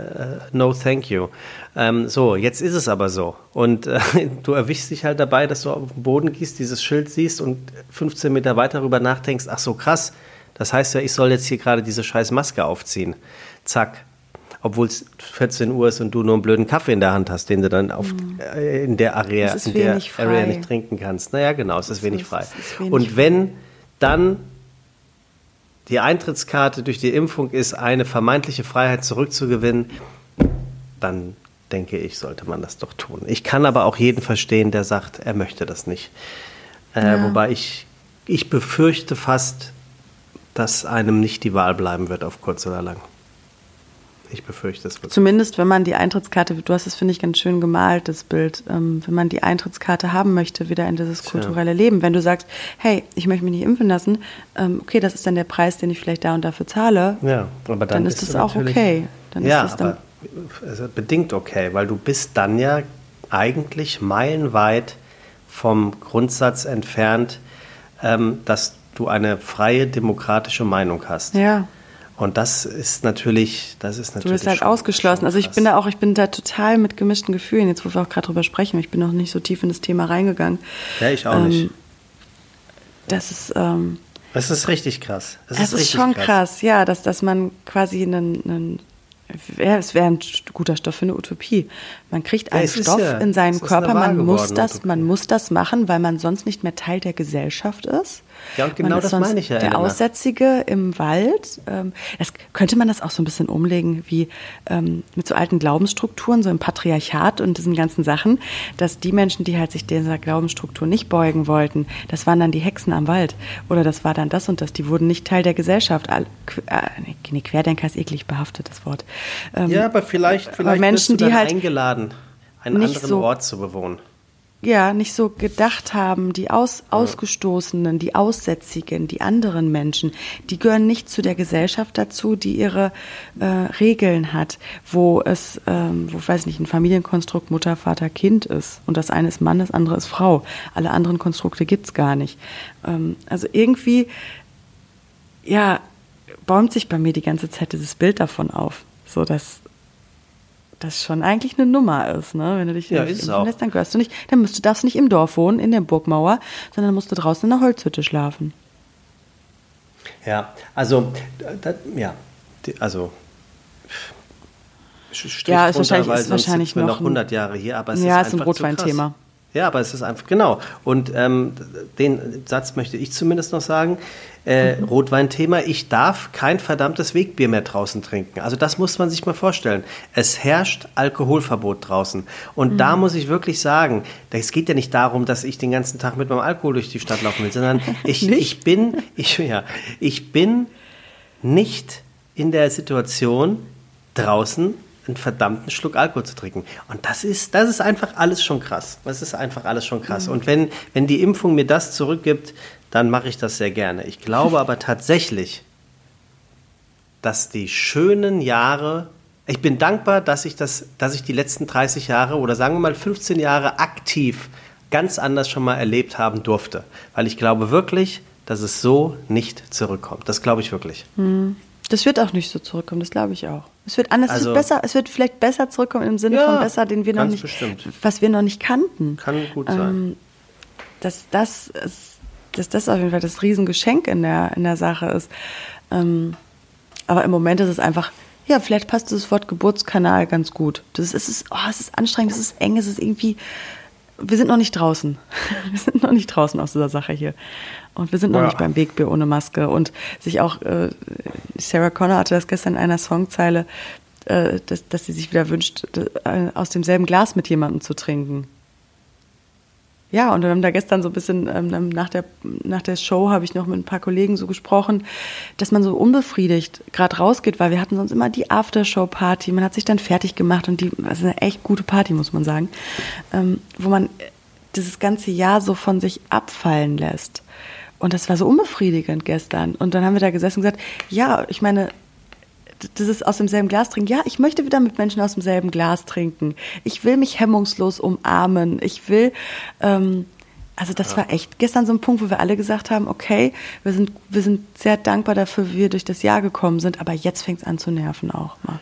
no thank you. Ähm, so, jetzt ist es aber so. Und äh, du erwischst dich halt dabei, dass du auf den Boden gehst, dieses Schild siehst und 15 Meter weiter darüber nachdenkst, ach so krass, das heißt ja, ich soll jetzt hier gerade diese scheiß Maske aufziehen. Zack, obwohl es 14 Uhr ist und du nur einen blöden Kaffee in der Hand hast, den du dann auf, mhm. äh, in der Area, in der Area nicht trinken kannst. Naja, genau, es ist wenig frei. Ist wenig und wenn dann die Eintrittskarte durch die Impfung ist, eine vermeintliche Freiheit zurückzugewinnen, dann denke ich, sollte man das doch tun. Ich kann aber auch jeden verstehen, der sagt, er möchte das nicht. Äh, ja. Wobei ich, ich befürchte fast, dass einem nicht die Wahl bleiben wird auf kurz oder lang. Ich befürchte es wird. Zumindest, wenn man die Eintrittskarte, du hast es, finde ich, ganz schön gemalt, das Bild, ähm, wenn man die Eintrittskarte haben möchte, wieder in dieses kulturelle Leben. Wenn du sagst, hey, ich möchte mich nicht impfen lassen, ähm, okay, das ist dann der Preis, den ich vielleicht da und dafür zahle, ja, aber dann, dann ist das auch okay. Dann ja, ist das dann also bedingt okay, weil du bist dann ja eigentlich meilenweit vom Grundsatz entfernt, ähm, dass du eine freie demokratische Meinung hast. Ja. Und das ist natürlich, das ist natürlich. Du bist halt schon, ausgeschlossen. Schon also ich bin da auch, ich bin da total mit gemischten Gefühlen. Jetzt, wo wir auch gerade drüber sprechen, ich bin noch nicht so tief in das Thema reingegangen. Ja, ich auch ähm, nicht. Das ist. Ähm, das ist richtig krass. Das es ist, ist schon krass. krass, ja, dass, dass man quasi einen, einen ja, es wäre ein guter Stoff für eine Utopie. Man kriegt einen ja, Stoff ja, in seinen Körper, man muss das, man muss das machen, weil man sonst nicht mehr Teil der Gesellschaft ist. Ja, und genau das meine ich ja. Der Elena. Aussätzige im Wald. Ähm, das, könnte man das auch so ein bisschen umlegen wie ähm, mit so alten Glaubensstrukturen, so im Patriarchat und diesen ganzen Sachen, dass die Menschen, die halt sich dieser Glaubensstruktur nicht beugen wollten, das waren dann die Hexen am Wald oder das war dann das und das. Die wurden nicht Teil der Gesellschaft. Äh, nee, Querdenker ist eklig behaftet, das Wort. Ähm, ja, aber vielleicht, vielleicht Menschen, die halt eingeladen, einen anderen so, Ort zu bewohnen ja, nicht so gedacht haben, die Aus Ausgestoßenen, die Aussätzigen, die anderen Menschen, die gehören nicht zu der Gesellschaft dazu, die ihre äh, Regeln hat, wo es, ähm, wo weiß nicht, ein Familienkonstrukt Mutter, Vater, Kind ist. Und das eine ist Mann, das andere ist Frau. Alle anderen Konstrukte gibt's gar nicht. Ähm, also irgendwie, ja, bäumt sich bei mir die ganze Zeit dieses Bild davon auf. So, dass das schon eigentlich eine Nummer ist, ne? Wenn du dich ja, nicht impfen lässt, dann gehörst du nicht, dann musst du, darfst du nicht im Dorf wohnen, in der Burgmauer, sondern musst du draußen in der Holzhütte schlafen. Ja, also, da, ja, also Strich ja, ist wahrscheinlich, weil ist wahrscheinlich noch, noch 100 Jahre hier, aber es ja, ist, ist ein Rotweinthema. Ja, aber es ist einfach, genau. Und ähm, den Satz möchte ich zumindest noch sagen. Äh, mhm. Rotweinthema, ich darf kein verdammtes Wegbier mehr draußen trinken. Also das muss man sich mal vorstellen. Es herrscht Alkoholverbot draußen. Und mhm. da muss ich wirklich sagen, es geht ja nicht darum, dass ich den ganzen Tag mit meinem Alkohol durch die Stadt laufen will, sondern ich, ich bin, ich, ja, ich bin nicht in der Situation, draußen einen verdammten Schluck Alkohol zu trinken. Und das ist, das ist einfach alles schon krass. Das ist einfach alles schon krass. Mhm. Und wenn, wenn die Impfung mir das zurückgibt, dann mache ich das sehr gerne. Ich glaube aber tatsächlich, dass die schönen Jahre, ich bin dankbar, dass ich das, dass ich die letzten 30 Jahre oder sagen wir mal 15 Jahre aktiv ganz anders schon mal erlebt haben durfte. Weil ich glaube wirklich, dass es so nicht zurückkommt. Das glaube ich wirklich. Mhm. Das wird auch nicht so zurückkommen, das glaube ich auch. Es wird anders, also, es wird besser, es wird vielleicht besser zurückkommen im Sinne ja, von besser, den wir noch nicht, bestimmt. was wir noch nicht kannten. Kann gut sein. Ähm, dass das, dass das auf jeden Fall das Riesengeschenk in der, in der Sache ist. Ähm, aber im Moment ist es einfach, ja, vielleicht passt das Wort Geburtskanal ganz gut. Das ist, es ist, oh, es ist anstrengend, es ist eng, es ist irgendwie, wir sind noch nicht draußen. Wir sind noch nicht draußen aus dieser Sache hier. Und wir sind noch ja. nicht beim Wegbier ohne Maske. Und sich auch, äh, Sarah Connor hatte das gestern in einer Songzeile, äh, dass, dass sie sich wieder wünscht, äh, aus demselben Glas mit jemandem zu trinken. Ja, und wir haben da gestern so ein bisschen, ähm, nach, der, nach der Show habe ich noch mit ein paar Kollegen so gesprochen, dass man so unbefriedigt gerade rausgeht, weil wir hatten sonst immer die Aftershow-Party, man hat sich dann fertig gemacht und die, also eine echt gute Party, muss man sagen, ähm, wo man dieses ganze Jahr so von sich abfallen lässt. Und das war so unbefriedigend gestern. Und dann haben wir da gesessen und gesagt, ja, ich meine, das ist aus demselben Glas trinken. Ja, ich möchte wieder mit Menschen aus demselben Glas trinken. Ich will mich hemmungslos umarmen. Ich will, ähm, also das war echt gestern so ein Punkt, wo wir alle gesagt haben, okay, wir sind, wir sind sehr dankbar dafür, wie wir durch das Jahr gekommen sind, aber jetzt fängt es an zu nerven auch mal.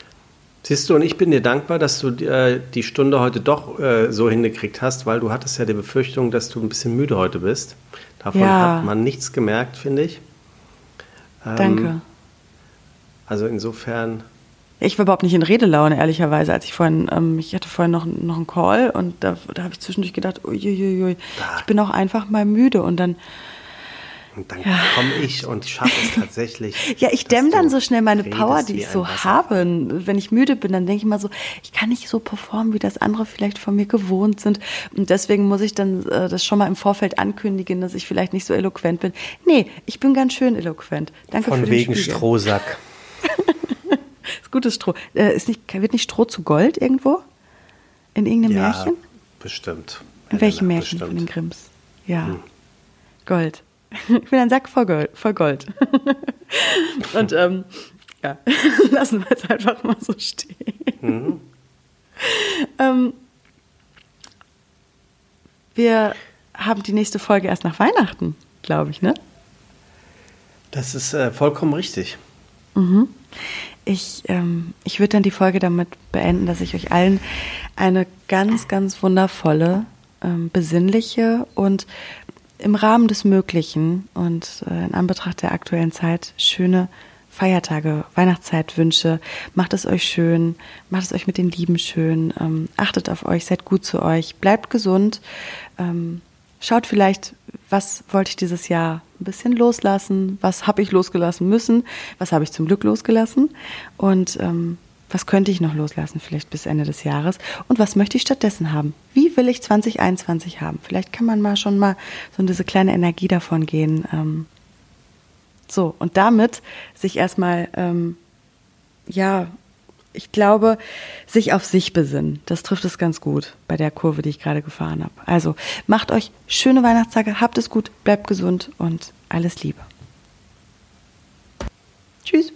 Siehst du, und ich bin dir dankbar, dass du äh, die Stunde heute doch äh, so hingekriegt hast, weil du hattest ja die Befürchtung, dass du ein bisschen müde heute bist. Davon ja. hat man nichts gemerkt, finde ich. Ähm, Danke. Also insofern Ich war überhaupt nicht in Redelaune, ehrlicherweise, als ich vorhin, ähm, ich hatte vorhin noch, noch einen Call und da, da habe ich zwischendurch gedacht, uiuiui, ich bin auch einfach mal müde und dann und dann ja. komme ich und schaffe es tatsächlich. ja, ich dämme dann so schnell meine Power, die ich so habe. Wenn ich müde bin, dann denke ich mal so, ich kann nicht so performen, wie das andere vielleicht von mir gewohnt sind. Und deswegen muss ich dann äh, das schon mal im Vorfeld ankündigen, dass ich vielleicht nicht so eloquent bin. Nee, ich bin ganz schön eloquent. Danke von für den wegen Spiegel. Strohsack. ist gutes Stroh. Äh, ist nicht, wird nicht Stroh zu Gold irgendwo? In irgendeinem ja, Märchen? Bestimmt. In welchem Märchen bestimmt. von den Grimms? Ja. Hm. Gold. Ich bin ein Sack voll Gold. Voll Gold. Und ähm, ja, lassen wir es einfach mal so stehen. Mhm. Ähm, wir haben die nächste Folge erst nach Weihnachten, glaube ich, ne? Das ist äh, vollkommen richtig. Mhm. Ich, ähm, ich würde dann die Folge damit beenden, dass ich euch allen eine ganz, ganz wundervolle, ähm, besinnliche und im Rahmen des Möglichen und äh, in Anbetracht der aktuellen Zeit schöne Feiertage, Weihnachtszeit wünsche. Macht es euch schön, macht es euch mit den Lieben schön, ähm, achtet auf euch, seid gut zu euch, bleibt gesund. Ähm, schaut vielleicht, was wollte ich dieses Jahr ein bisschen loslassen, was habe ich losgelassen müssen, was habe ich zum Glück losgelassen und ähm, was könnte ich noch loslassen, vielleicht bis Ende des Jahres? Und was möchte ich stattdessen haben? Wie will ich 2021 haben? Vielleicht kann man mal schon mal so in diese kleine Energie davon gehen. Ähm, so, und damit sich erstmal, ähm, ja, ich glaube, sich auf sich besinnen. Das trifft es ganz gut bei der Kurve, die ich gerade gefahren habe. Also macht euch schöne Weihnachtstage, habt es gut, bleibt gesund und alles Liebe. Tschüss.